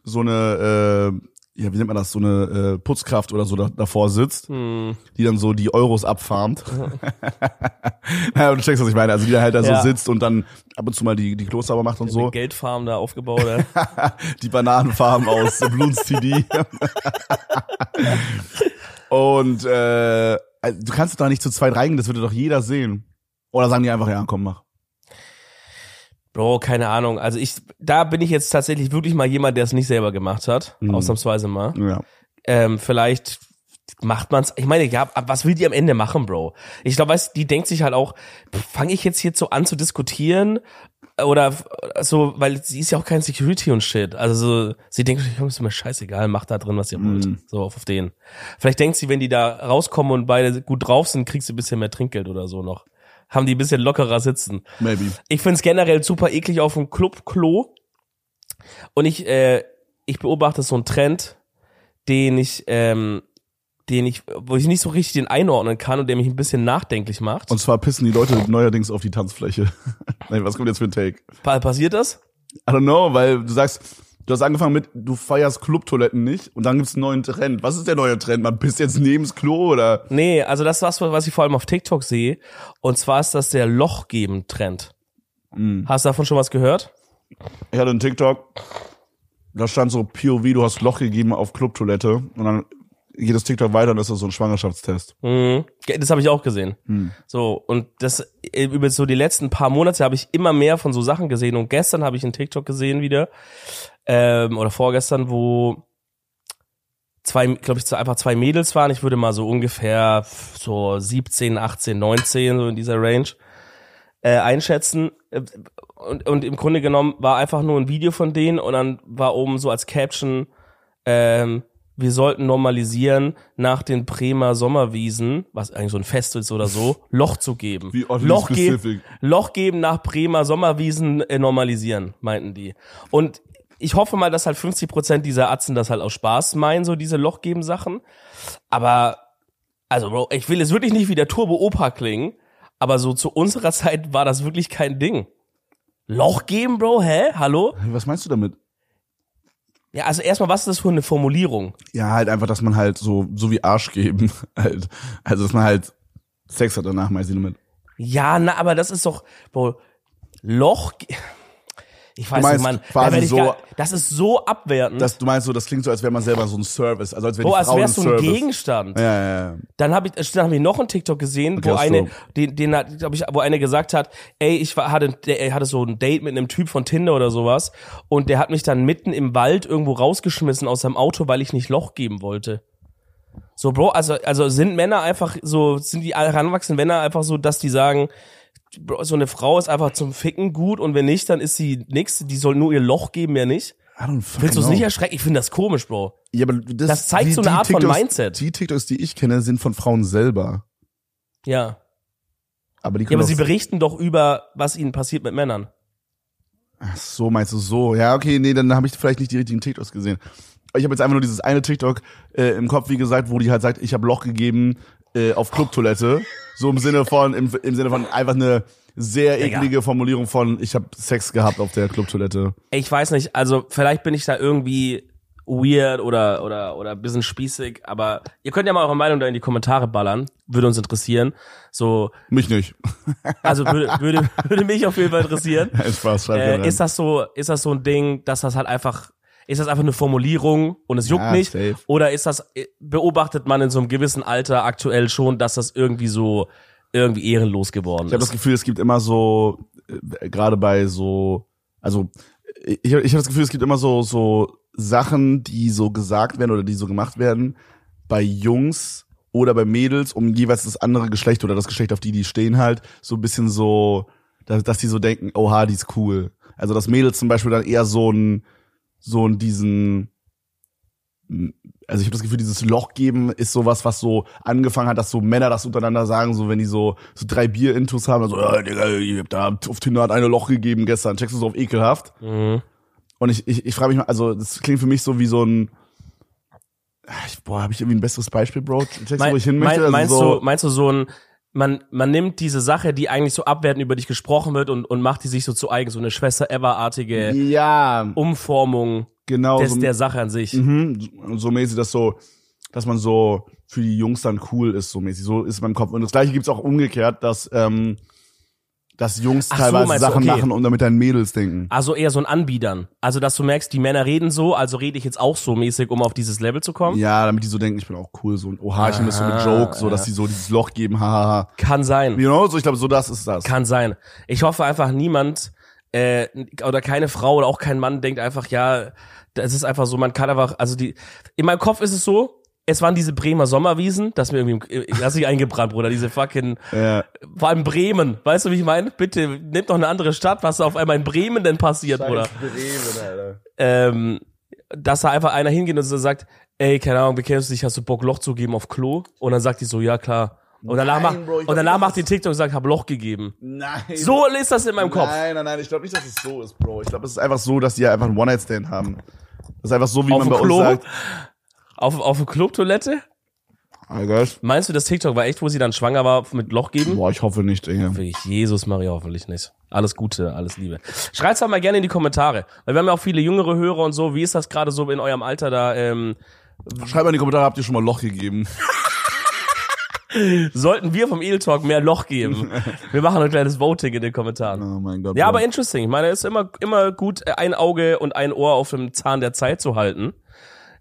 so eine äh, ja, wie nennt man das, so eine äh, Putzkraft oder so da, davor sitzt, Hm. die dann so die Euros abfarmt. naja, du checkst, was ich meine. Also die da halt da Ja. so sitzt und dann ab und zu mal die, die Klos sauber macht und So. so. Geldfarm da aufgebaut. Ja. die Bananenfarben aus Bloons TD. und äh, also, du kannst doch nicht zu zweit reingehen, das würde doch jeder sehen. Oder sagen die einfach, ja, komm, mach. Bro, keine Ahnung. Also ich, da bin ich jetzt tatsächlich wirklich mal jemand, der es nicht selber gemacht hat. Mhm. Ausnahmsweise mal. Ja. Ähm, vielleicht macht man's. Ich meine, ja, was will die am Ende machen, Bro? Ich glaube, weißt, die denkt sich halt auch, fange ich jetzt jetzt so an zu diskutieren oder so, weil sie ist ja auch kein Security und Shit. Also so, sie denkt, Jungs, ist mir scheißegal, macht da drin, was ihr wollt. Mhm. So auf, auf den. Vielleicht denkt sie, wenn die da rauskommen und beide gut drauf sind, kriegst du ein bisschen mehr Trinkgeld oder so noch. Haben die ein bisschen lockerer sitzen. Maybe. Ich find's generell super eklig auf dem Clubklo. Und ich, äh, ich beobachte so einen Trend, den ich, ähm, den ich, wo ich nicht so richtig den einordnen kann und der mich ein bisschen nachdenklich macht. Und zwar pissen die Leute neuerdings auf die Tanzfläche. Nein, was kommt jetzt für ein Take? Pa passiert das? I don't know, weil du sagst, du hast angefangen mit, du feierst Clubtoiletten nicht und dann gibt's einen neuen Trend. Was ist der neue Trend? Man pisst jetzt neben das Klo oder? Nee, also das ist was, was ich vor allem auf TikTok sehe. Und zwar ist das der Lochgeben-Trend. Mhm. Hast du davon schon was gehört? Ich hatte einen TikTok, da stand so POV, du hast Loch gegeben auf Clubtoilette und dann geht das TikTok weiter und das ist so ein Schwangerschaftstest. Mhm. Das habe ich auch gesehen. Hm. So, und das äh, über so die letzten paar Monate habe ich immer mehr von so Sachen gesehen. Und gestern habe ich einen TikTok gesehen wieder, ähm, oder vorgestern, wo zwei, glaube ich, einfach zwei Mädels waren. Ich würde mal so ungefähr so 17, 18, 19, so in dieser Range äh, einschätzen. Äh, Und, und im Grunde genommen war einfach nur ein Video von denen und dann war oben so als Caption, ähm, wir sollten normalisieren, nach den Bremer Sommerwiesen, was eigentlich so ein Fest ist oder so, Loch zu geben. Wie Loch, ge. Loch geben nach Bremer Sommerwiesen äh, normalisieren, meinten die. Und ich hoffe mal, dass halt 50 Prozent dieser Atzen das halt aus Spaß meinen, so diese Loch geben Sachen. Aber, also Bro, ich will jetzt wirklich nicht wie der Turbo Opa klingen, aber so zu unserer Zeit war das wirklich kein Ding. Loch geben, Bro, hä? Hallo? Was meinst du damit? Ja, also erstmal, was ist das für eine Formulierung? Ja, halt einfach, dass man halt so, so wie Arsch geben, halt, also dass man halt Sex hat danach, meinst du damit? Ja, na, aber das ist doch, Bro, Loch. Ich weiß meinst nicht, Mann. quasi da so- gar, das ist so abwertend. Das, du meinst so, das klingt so, als wäre man selber so ein Service, also als wäre die als wärst du ein Service. Gegenstand. Ja, ja, ja. Dann habe ich, dann hab ich noch einen TikTok gesehen, Okay, wo eine, den, den hat, glaub ich, wo eine gesagt hat, ey, ich war, hatte, der, er hatte so ein Date mit einem Typ von Tinder oder sowas und der hat mich dann mitten im Wald irgendwo rausgeschmissen aus seinem Auto, weil ich nicht Loch geben wollte. So, Bro, also, also sind Männer einfach so, sind die heranwachsenden Männer einfach so, dass die sagen, so eine Frau ist einfach zum Ficken gut und wenn nicht, dann ist sie nix, die soll nur ihr Loch geben, ja nicht. Willst du es nicht erschrecken? Ich finde das komisch, Bro. Ja, aber das, Das zeigt die- so eine Art von TikToks- Mindset. Die TikToks, die ich kenne, sind von Frauen selber. Ja. Aber die Ja, können aber auch- sie berichten doch über, was ihnen passiert mit Männern. Ach so, meinst du so? Ja, okay, nee, dann habe ich vielleicht nicht die richtigen TikToks gesehen. Ich habe jetzt einfach nur dieses eine TikTok äh, im Kopf, wie gesagt, wo die halt sagt, ich habe Loch gegeben äh, auf Clubtoilette. so im Sinne von, im, im Sinne von einfach eine sehr eklige Formulierung von, ich habe Sex gehabt auf der Clubtoilette. Ich weiß nicht, also vielleicht bin ich da irgendwie weird oder, oder, oder ein bisschen spießig, aber ihr könnt ja mal eure Meinung da in die Kommentare ballern. Würde uns interessieren. So, Mich nicht. also würde, würde, würde mich auf jeden Fall interessieren. Spaß, Äh, ist das so, ist das so ein Ding, dass das halt einfach, ist das einfach eine Formulierung und es juckt Ja, nicht? safe. Oder ist das, äh, beobachtet man in so einem gewissen Alter aktuell schon, dass das irgendwie so, irgendwie ehrenlos geworden Ich habe ist? das Gefühl, es gibt immer so, äh, gerade bei so, also ich, ich habe das Gefühl, es gibt immer so so Sachen, die so gesagt werden oder die so gemacht werden bei Jungs oder bei Mädels, um jeweils das andere Geschlecht oder das Geschlecht, auf die die stehen halt, so ein bisschen so, dass, dass die so denken, oha, die ist cool. Also dass Mädels zum Beispiel dann eher so ein, so ein diesen, also ich habe das Gefühl, dieses Loch geben ist sowas, was so angefangen hat, dass so Männer das untereinander sagen, so wenn die so, so drei Bier-Intos haben, also, ja, Digga, ich hab da auf Tinder hat eine Loch gegeben gestern, checkst du so auf ekelhaft. Mhm. Und ich, ich, ich frage mich mal, also das klingt für mich so wie so ein, Ah, ich, boah, habe ich irgendwie ein besseres Beispiel, Bro? Checkst du, wo ich hin möchte? mein, Also meinst, so, du, meinst du so ein, man, man nimmt diese Sache, die eigentlich so abwertend über dich gesprochen wird und, und macht die sich so zu eigen, so eine Schwester-Ever-artige Ja, Umformung genau. des, so, der Sache an sich. mhm, so mäßig, dass so, dass man so für die Jungs dann cool ist, so mäßig. So ist es in meinem Kopf. Und das gleiche gibt's auch umgekehrt, dass, ähm, dass Jungs Ach so, teilweise meinst du, Sachen okay. machen, um damit deinen Mädels denken. Also eher so ein Anbiedern. Also, dass du merkst, die Männer reden so, also rede ich jetzt auch so mäßig, um auf dieses Level zu kommen. Ja, damit die so denken, ich bin auch cool, so ein Oha, ich nehme das so eine Joke, so dass die so dieses Loch geben, hahaha. Kann sein. You know, so ich glaube, so das ist das. Kann sein. Ich hoffe einfach, niemand äh, oder keine Frau oder auch kein Mann denkt einfach, ja, das ist einfach so, man kann einfach, also die, in meinem Kopf ist es so, es waren diese Bremer Sommerwiesen, das mir irgendwie, das ist sich eingebrannt, Bruder, diese fucking, Ja. vor allem Bremen, weißt du, wie ich meine? Bitte, nimm doch eine andere Stadt, was da auf einmal in Bremen denn passiert, Bruder. Ähm, dass da einfach einer hingeht und so sagt, ey, keine Ahnung, wie kennst du dich, hast du Bock, Loch zu geben auf Klo? Und dann sagt die so, ja, klar. Und danach, Nein, macht, Bro, ich und danach nicht, macht die TikTok und sagt, hab Loch gegeben. Nein. So ist das in meinem Kopf. Nein, nein, nein, ich glaube nicht, dass es so ist, Bro. Ich glaube, es ist einfach so, dass die einfach einen One-Night-Stand haben. Das ist einfach so, wie Auf man bei Klo? uns sagt. Auf, auf der Clubtoilette? Meinst du, das TikTok war echt, wo sie dann schwanger war mit Loch geben? Boah, ich hoffe nicht, Digga. Wirklich, Jesus Maria, hoffentlich nicht. Alles Gute, alles Liebe. Schreibt's doch mal gerne in die Kommentare. Weil wir haben ja auch viele jüngere Hörer und so. Wie ist das gerade so in eurem Alter da? Ähm, Schreibt mal in die Kommentare, habt ihr schon mal Loch gegeben? sollten wir vom Edel Talk mehr Loch geben? Wir machen ein kleines Voting in den Kommentaren. Oh mein Gott. Ja, aber interesting. Ich meine, es ist immer, immer gut, ein Auge und ein Ohr auf dem Zahn der Zeit zu halten.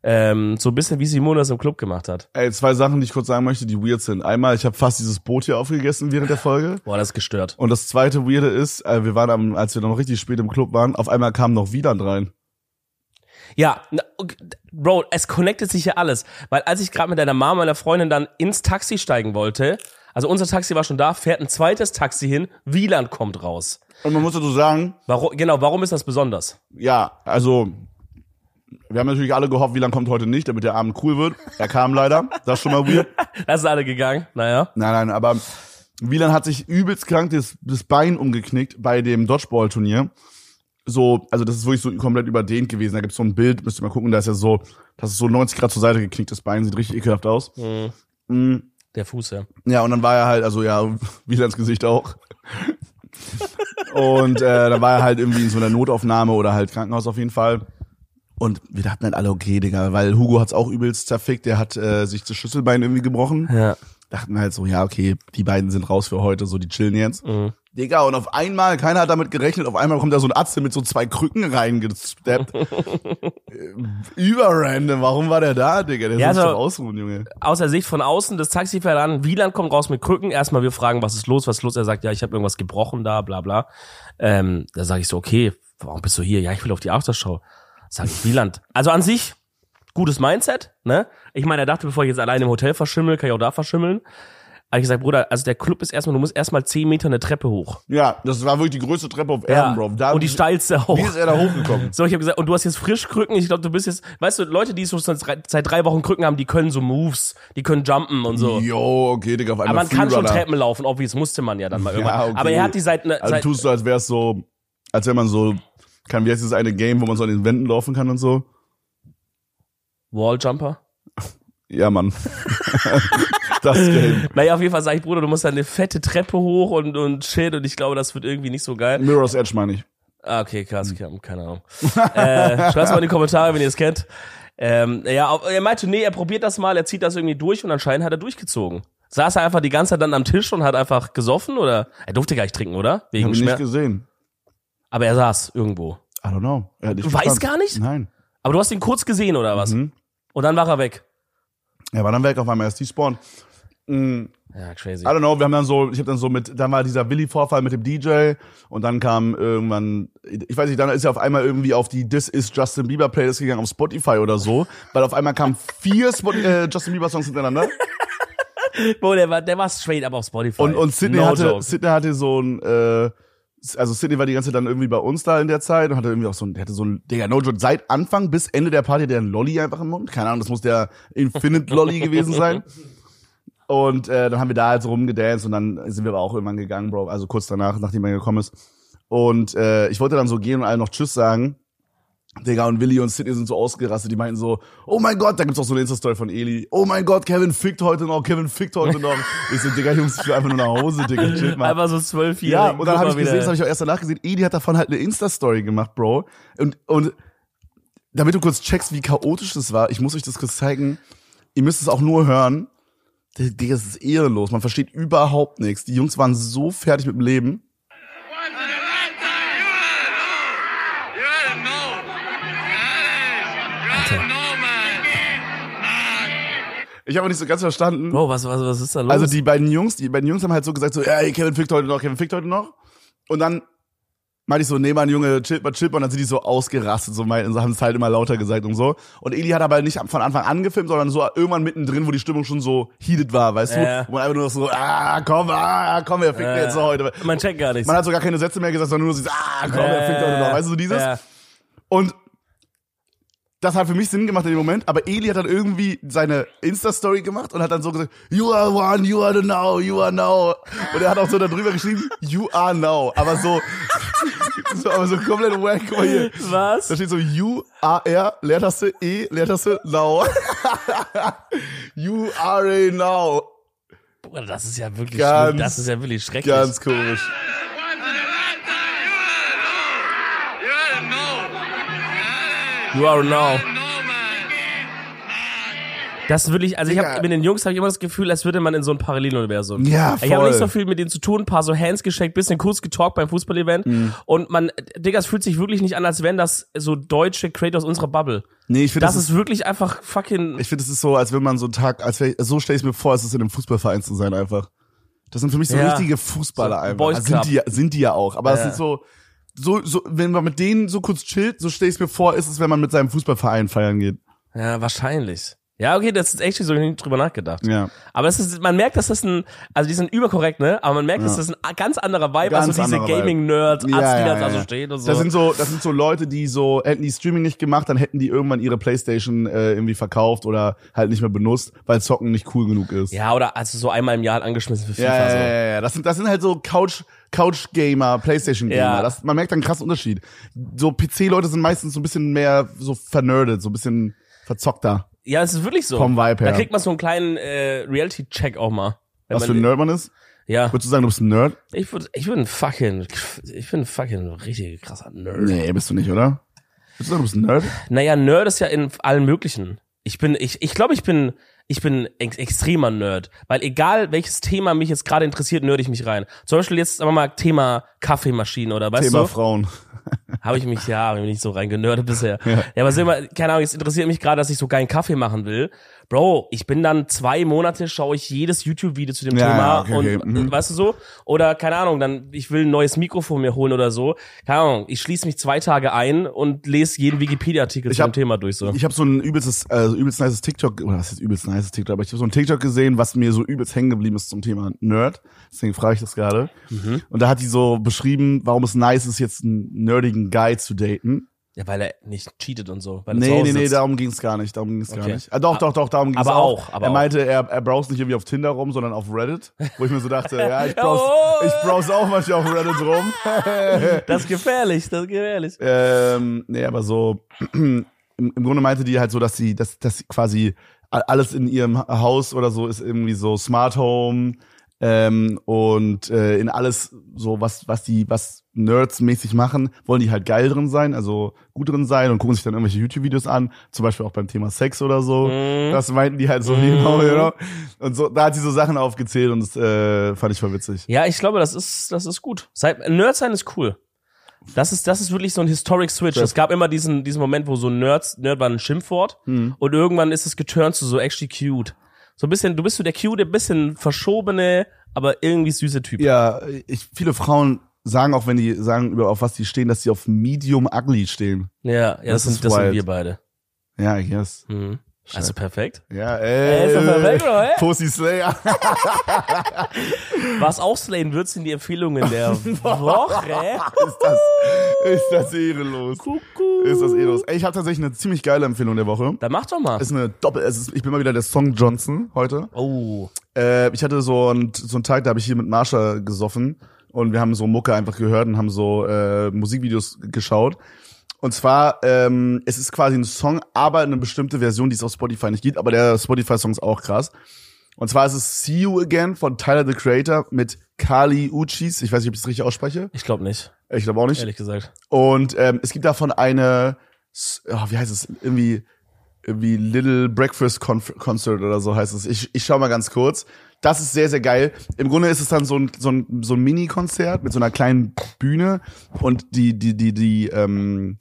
Ähm, so ein bisschen wie Simone das im Club gemacht hat. Ey, zwei Sachen, die ich kurz sagen möchte, die weird sind. Einmal, ich habe fast dieses Boot hier aufgegessen während der Folge. Boah, das ist gestört. Und das zweite Weirde ist, äh, wir waren am, als wir noch richtig spät im Club waren, auf einmal kam noch Wieland rein. Ja, na, Bro, es connectet sich ja alles. Weil als ich gerade mit deiner Mama, meiner Freundin dann ins Taxi steigen wollte, also unser Taxi war schon da, fährt ein zweites Taxi hin, Wieland kommt raus. Und man muss dazu sagen, Warum, genau, warum ist das besonders? ja, also, wir haben natürlich alle gehofft, Wieland kommt heute nicht, damit der Abend cool wird. Er kam leider. Das ist schon mal weird. Da sind alle gegangen, naja. Nein, nein, aber Wieland hat sich übelst krank das, das Bein umgeknickt bei dem Dodgeball-Turnier. So, also das ist wirklich so komplett überdehnt gewesen. Da gibt's so ein Bild, müsst ihr mal gucken, da ist ja so, das ist so 90 Grad zur Seite geknickt, das Bein sieht richtig ekelhaft aus. Mm, Der Fuß, ja. Ja, und dann war er halt, also ja, Wielands Gesicht auch. und äh, dann war er halt irgendwie in so einer Notaufnahme oder halt Krankenhaus auf jeden Fall. Und wir dachten halt alle, okay, Digga, weil Hugo hat's auch übelst zerfickt, der hat äh, sich das Schlüsselbein irgendwie gebrochen. Ja. Dachten halt so, ja, okay, die beiden sind raus für heute, so die chillen jetzt. Digga, und auf einmal, keiner hat damit gerechnet, auf einmal kommt da so ein Arzt mit so zwei Krücken reingesteppt. Äh, Überrandom, warum war der da, Digga? Der Ja, soll also- ausruhen, Junge. Aus der Sicht von außen, das Taxi fährt an, Wieland kommt raus mit Krücken. Erstmal wir fragen, was ist los, was ist los? Er sagt, ja, ich habe irgendwas gebrochen da, bla bla. Ähm, da sage ich so, okay, warum bist du hier? Ja, ich will auf die Aftershow. Sag ich, Wieland. Also an sich, gutes Mindset, ne? Ich meine, er dachte, bevor ich jetzt alleine im Hotel verschimmel, kann ich auch da verschimmeln. Hab ich gesagt, Bruder, also der Club ist erstmal, du musst erstmal zehn Meter eine Treppe hoch. Ja, das war wirklich die größte Treppe auf Erden, Bro. Da, und die steilste auch. Wie ist er da hochgekommen? So, ich habe gesagt, und du hast jetzt frisch Krücken. Ich glaube, du bist jetzt, weißt du, Leute, die so seit drei, Wochen Krücken haben, die können so Moves, die können jumpen und so. Jo, okay, Digga, auf einmal Aber man kann schon. Treppen laufen, obvious musste man ja dann mal irgendwann. Ja, okay. Aber er hat die seit, ne, Also seit tust du, als wär's so, als wenn man so, kann, wie heißt dieses eine Game, wo man so an den Wänden laufen kann und so? Walljumper. Ja, Mann. das Game. Naja, auf jeden Fall sag ich, Bruder, du musst da eine fette Treppe hoch und, und shit und ich glaube, das wird irgendwie nicht so geil. Mirror's Edge meine ich. Ah, okay, krass, ich hab keine Ahnung. äh, schreibt's mal in die Kommentare, wenn ihr es kennt. Ähm, ja, er meinte, nee, er probiert das mal, er zieht das irgendwie durch und anscheinend hat er durchgezogen. Saß er einfach die ganze Zeit dann am Tisch und hat einfach gesoffen oder? Er durfte gar nicht trinken, oder? Wegen Hab ich nicht gesehen. Aber er saß irgendwo. I don't know. Er nicht Du weißt gar nicht? Nein. Aber du hast ihn kurz gesehen oder was? Mhm. Und dann war er weg. Er war dann weg auf einmal, erst die Spawn. Ja, crazy. I don't know, wir haben dann so, ich habe dann so mit, dann war dieser Willi-Vorfall mit dem DJ und dann kam irgendwann, ich weiß nicht, dann ist er auf einmal irgendwie auf die This is Justin Bieber Playlist gegangen auf Spotify oder so, weil auf einmal kamen vier Spot äh, Justin Bieber Songs hintereinander Bro, der war, der war straight up auf Spotify. und, und Sydney, no hatte, joke. Sydney hatte so ein, äh, also Sydney war die ganze Zeit dann irgendwie bei uns da in der Zeit und hatte irgendwie auch so ein, der hatte so ein, Digga, no joke, seit Anfang bis Ende der Party der ein Lolli einfach im Mund, keine Ahnung, das muss der Infinite Lolli gewesen sein. Und äh, dann haben wir da halt so rumgedanced und dann sind wir aber auch irgendwann gegangen, Bro. Also kurz danach, nachdem er gekommen ist. Und äh, ich wollte dann so gehen und allen noch Tschüss sagen. Digga, und Willi und Sidney sind so ausgerastet. Die meinten so, oh mein Gott, da gibt's auch so eine Insta-Story von Eli. Oh mein Gott, Kevin fickt heute noch, Kevin fickt heute noch. ich so, Digga, Jungs, ich will einfach nur nach Hause, Digga, chill mal. Einfach so zwölf Ja, und dann habe ich gesehen, das habe ich auch erst danach gesehen, Eli hat davon halt eine Insta-Story gemacht, Bro. Und, und damit du kurz checkst, wie chaotisch das war, ich muss euch das kurz zeigen. Ihr müsst es auch nur hören. Digga, das ist ehrenlos. Man versteht überhaupt nichts. Die Jungs waren so fertig mit dem Leben. Ich habe nicht so ganz verstanden. Bro, was, was, was ist da los? Also die beiden Jungs, die beiden Jungs haben halt so gesagt so, ey, Kevin fickt heute noch, Kevin fickt heute noch. Und dann meinte ich so, nee, Mann, Junge, chillt mal, chillt mal. Und dann sind die so ausgerastet, so meinten, haben es halt immer lauter gesagt und so. Und Eli hat aber nicht von Anfang an gefilmt, sondern so irgendwann mittendrin, wo die Stimmung schon so heated war, weißt Ja. du? Wo man einfach nur so, ah, komm, ah, komm, fickt Ja, mir jetzt so heute. Man checkt gar nichts. Man hat so gar keine Sätze mehr gesagt, sondern nur so, ah, komm, wer fickt heute noch, weißt du, so dieses. Und das hat für mich Sinn gemacht in dem Moment, aber Eli hat dann irgendwie seine Insta-Story gemacht und hat dann so gesagt, you are one, you are the now, you are now. Und er hat auch so darüber geschrieben, you are now. Aber so, so aber so komplett wack. Guck mal hier. Was? Da steht so U, A, R, Leertaste, E, Leertaste, now. you are a now. Bruder, das ist ja wirklich Ganz-. Das ist ja wirklich schrecklich. Ganz komisch. You are now. Das will ich, also ich habe mit den Jungs habe ich immer das Gefühl, als würde man in so ein Paralleluniversum. Ja, Ich habe voll. nicht so viel mit denen zu tun, ein paar so Hands geschenkt, bisschen kurz getalkt beim Fußballevent Mhm. und man, Digga, es fühlt sich wirklich nicht an, als wären das so deutsche Creators unserer Bubble. Nee, ich finde, Das das, ist wirklich einfach fucking. ich finde, es ist so, als wenn man so einen Tag, als wär, so stelle ich mir vor, es ist in einem Fußballverein zu sein einfach. Das sind für mich so Ja. richtige Fußballer So einfach. Boys Also sind die, ja- sind die ja auch. Aber es Ja. sind so, so, so, wenn man mit denen so kurz chillt, so stelle ich es mir vor, ist es, wenn man mit seinem Fußballverein feiern geht. Ja, wahrscheinlich. Ja, okay, das ist echt so nie drüber nachgedacht. Ja. Aber es ist, man merkt, dass das ein, also die sind überkorrekt, ne? Aber man merkt, dass das ein ganz anderer Vibe, Ganz als so diese. Gaming-Nerds, Ja, Arzt, die ja, da ja, so ja. stehen und so. Das sind so, das sind so Leute, die so, hätten die Streaming nicht gemacht, dann hätten die irgendwann ihre Playstation äh, irgendwie verkauft oder halt nicht mehr benutzt, weil Zocken nicht cool genug ist. ja, oder also so einmal im Jahr halt angeschmissen für FIFA. Ja, ja, so. ja, ja, ja. Das sind, das sind halt so Couch, Couch-Gamer, Playstation-Gamer. Ja. Das, man merkt da einen krassen Unterschied. So PC-Leute sind meistens so ein bisschen mehr so vernerdet, so ein bisschen verzockter. Ja, es ist wirklich so. Vom Vibe her. Da kriegt man so einen kleinen äh, Reality-Check auch mal. Was für ein Nerd man ist? Ja, Würdest du sagen, du bist ein Nerd? ich würde, ich bin ein fucking, ich bin fucking richtig krasser Nerd. Nee, bist du nicht, oder? Würdest du sagen, du bist ein Nerd? Naja, Nerd ist ja in allen möglichen. Ich bin, ich, ich glaube, ich bin, ich bin ex extremer Nerd. Weil egal welches Thema mich jetzt gerade interessiert, nerd ich mich rein. Zum Beispiel jetzt sagen wir mal Thema Kaffeemaschine oder weißt Thema du? Frauen. Habe ich mich ja hab ich mich nicht so reingenördet bisher. Ja, aber sag mal, keine Ahnung, es interessiert mich gerade, dass ich so geilen Kaffee machen will. Bro, ich bin dann zwei Monate, schaue ich jedes YouTube-Video zu dem Ja, Thema ja, okay, und okay, mhm. weißt du so? Oder keine Ahnung, dann ich will ein neues Mikrofon mir holen oder so. Keine Ahnung, ich schließe mich zwei Tage ein und lese jeden Wikipedia-Artikel zu hab- dem Thema durch so. Ich habe so ein übelstes, äh, übelst nices TikTok, oder was ist übelst nices TikTok, aber ich habe so ein TikTok gesehen, was mir so übelst hängen geblieben ist zum Thema Nerd. Deswegen frage ich das gerade. Mhm. Und da hat die so beschrieben, warum es nice ist, jetzt einen nerdigen Guy zu daten. Ja, weil er nicht cheatet und so. Weil er Nee, nee, nee, darum ging's gar nicht. Darum ging's gar Okay. nicht. Ah, doch, doch, doch, darum ging's Aber auch. auch, aber er meinte, er, er browst nicht irgendwie auf Tinder rum, sondern auf Reddit. Wo ich mir so dachte, ja, ich browse, Oh. ich browse auch manchmal auf Reddit rum. Das ist gefährlich, das ist gefährlich. ähm, nee, aber so, im, im Grunde meinte die halt so, dass sie, dass, dass sie quasi alles in ihrem Haus oder so ist irgendwie so Smart Home ähm, und äh, in alles so was was die was Nerds mäßig machen, wollen die halt geil drin sein, also gut drin sein und gucken sich dann irgendwelche YouTube Videos an, zum Beispiel auch beim Thema Sex oder so. Mhm. Das meinten die halt so genau, you know? und so da hat sie so Sachen aufgezählt und das äh, fand ich voll witzig. Ja, ich glaube, das ist, das ist gut. Sei, Nerd sein ist cool. Das ist, das ist wirklich so ein Historic Switch. Es gab immer diesen, diesen Moment, wo so Nerds, Nerd war ein Schimpfwort Hm. und irgendwann ist es geturnt zu so actually cute. So ein bisschen, du bist so der cute, ein bisschen verschobene, aber irgendwie süße Typ. Ja, ich, viele Frauen sagen auch, wenn die sagen, über auf was die stehen, dass sie auf Medium Ugly stehen. Ja, ja, Das das, ist sind, das sind wir beide. Ja, I guess. Also perfekt. Ja, Ey, ey. ist doch perfekt, oder? Ey? Pussy Slayer. Was auch slayen wird, sind die Empfehlungen der Woche. ist das, ist das ehrenlos. Kuckuck. Ist das ehrenlos. Ey, ich habe tatsächlich eine ziemlich geile Empfehlung der Woche. Dann mach doch mal. Ist eine Doppel, es ist, ich bin mal wieder der Song Johnson heute. Oh. Äh, ich hatte so einen, so einen Tag, da habe ich hier mit Marsha gesoffen und wir haben so Mucke einfach gehört und haben so äh, Musikvideos geschaut. Und zwar, ähm, es ist quasi ein Song, aber eine bestimmte Version, die es auf Spotify nicht gibt, aber der Spotify-Song ist auch krass. Und zwar ist es See You Again von Tyler, the Creator, mit Kali Uchis. Ich weiß nicht, ob ich das richtig ausspreche. Ich glaube nicht, Ich glaube auch nicht. ehrlich gesagt. Und ähm, es gibt davon eine, oh, wie heißt es, irgendwie, irgendwie Little Breakfast Conf Concert oder so heißt es. Ich, ich schau mal ganz kurz. Das ist sehr, sehr geil. Im Grunde ist es dann so ein, so ein, so ein Mini-Konzert mit so einer kleinen Bühne und die, die, die, die, ähm,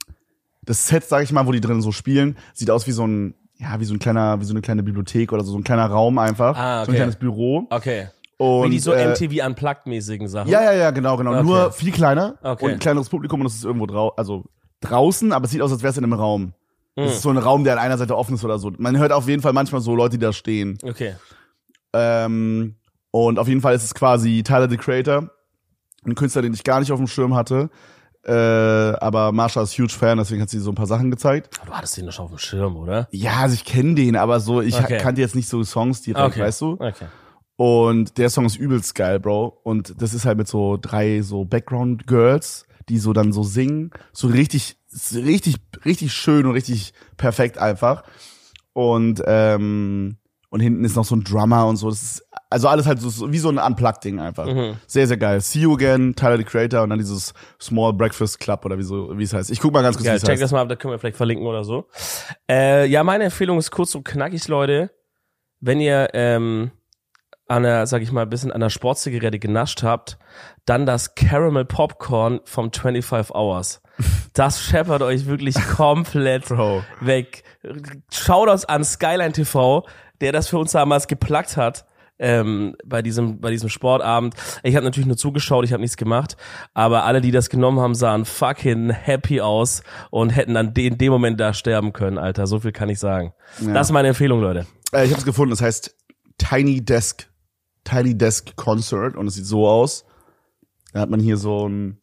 das Set, sag ich mal, wo die drin so spielen, sieht aus wie so ein, ja, wie so ein kleiner, wie so eine kleine Bibliothek oder so, so ein kleiner Raum einfach. Ah, So okay. ein kleines Büro. Okay. Und, Wie die so äh, MTV Unplugged-mäßigen Sachen. ja, ja, ja, genau, genau. Okay. Nur viel kleiner Okay. und ein kleineres Publikum und es ist irgendwo drau also draußen, aber es sieht aus, als wäre es in einem Raum. Hm. Es ist so ein Raum, der an einer Seite offen ist oder so. Man hört auf jeden Fall manchmal so Leute, die da stehen. Okay. Ähm, und auf jeden Fall ist es quasi Tyler the Creator, ein Künstler, den ich gar nicht auf dem Schirm hatte. Äh, aber Marsha ist huge Fan, deswegen hat sie so ein paar Sachen gezeigt. Du hattest den doch schon auf dem Schirm, oder? Ja, also ich kenne den, aber so, ich Okay. kannte jetzt nicht so Songs direkt, Okay. weißt du? Okay. Und der Song ist übelst geil, Bro. Und das ist halt mit so drei so Background Girls, die so dann so singen, so richtig, richtig, richtig schön und richtig perfekt einfach. Und ähm, und hinten ist noch so ein Drummer und so. Das ist also alles halt so, wie so ein Unplugged-Ding einfach. Mhm. Sehr, sehr geil. See you again, Tyler the Creator und dann dieses Small Breakfast Club oder wie so, wie es heißt. Ich guck mal ganz kurz, Ja, wie es check heißt. das mal ab, da können wir vielleicht verlinken oder so. Äh, ja, meine Empfehlung ist kurz und knackig, Leute. Wenn ihr ähm, an einer, sag ich mal, ein bisschen an der Sportzigarette genascht habt, dann das Caramel Popcorn vom 25 Hours. Das scheppert euch wirklich komplett Bro. weg. Schaut uns an Skyline TV, der das für uns damals geplagt hat. Ähm, bei diesem bei diesem Sportabend. Ich habe natürlich nur zugeschaut, ich habe nichts gemacht, aber alle, die das genommen haben, sahen fucking happy aus und hätten dann in dem Moment da sterben können, Alter. So viel kann ich sagen. Das ist meine Empfehlung, Leute. Äh, ich habe es gefunden. Es heißt Tiny Desk, Tiny Desk Concert und es sieht so aus. Da hat man hier so ein.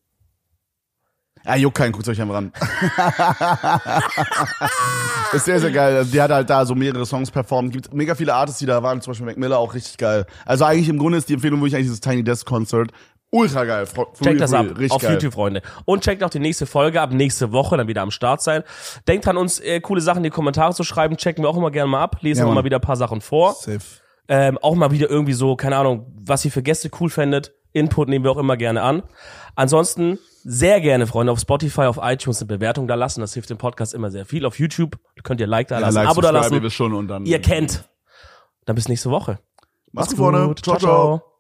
Ah, juckt keinen, guckt euch einfach an. ist sehr, sehr geil. Also Die hat halt da so mehrere Songs performt. Gibt mega viele Artists, die da waren, zum Beispiel Mac Miller, auch richtig geil. Also eigentlich im Grunde ist die Empfehlung wirklich eigentlich dieses Tiny Desk Concert. Ultra geil. For Checkt das ab auf geil. YouTube, Freunde. Und checkt auch die nächste Folge ab, nächste Woche dann wieder am Start sein. Denkt dran, uns äh, coole Sachen in die Kommentare zu schreiben. Checken wir auch immer gerne mal ab. Lesen Ja, wir mal wieder ein paar Sachen vor. Safe. Ähm, auch mal wieder irgendwie so, keine Ahnung, was ihr für Gäste cool fändet. Input nehmen wir auch immer gerne an. Ansonsten sehr gerne, Freunde, auf Spotify, auf iTunes eine Bewertung da lassen. Das hilft dem Podcast immer sehr viel. Auf YouTube könnt ihr Like da Ja, lassen, like, Abo da ihr lassen. wisst schon und dann. Ihr kennt. Dann bis nächste Woche. Macht's gut, Freunde. Ciao, ciao.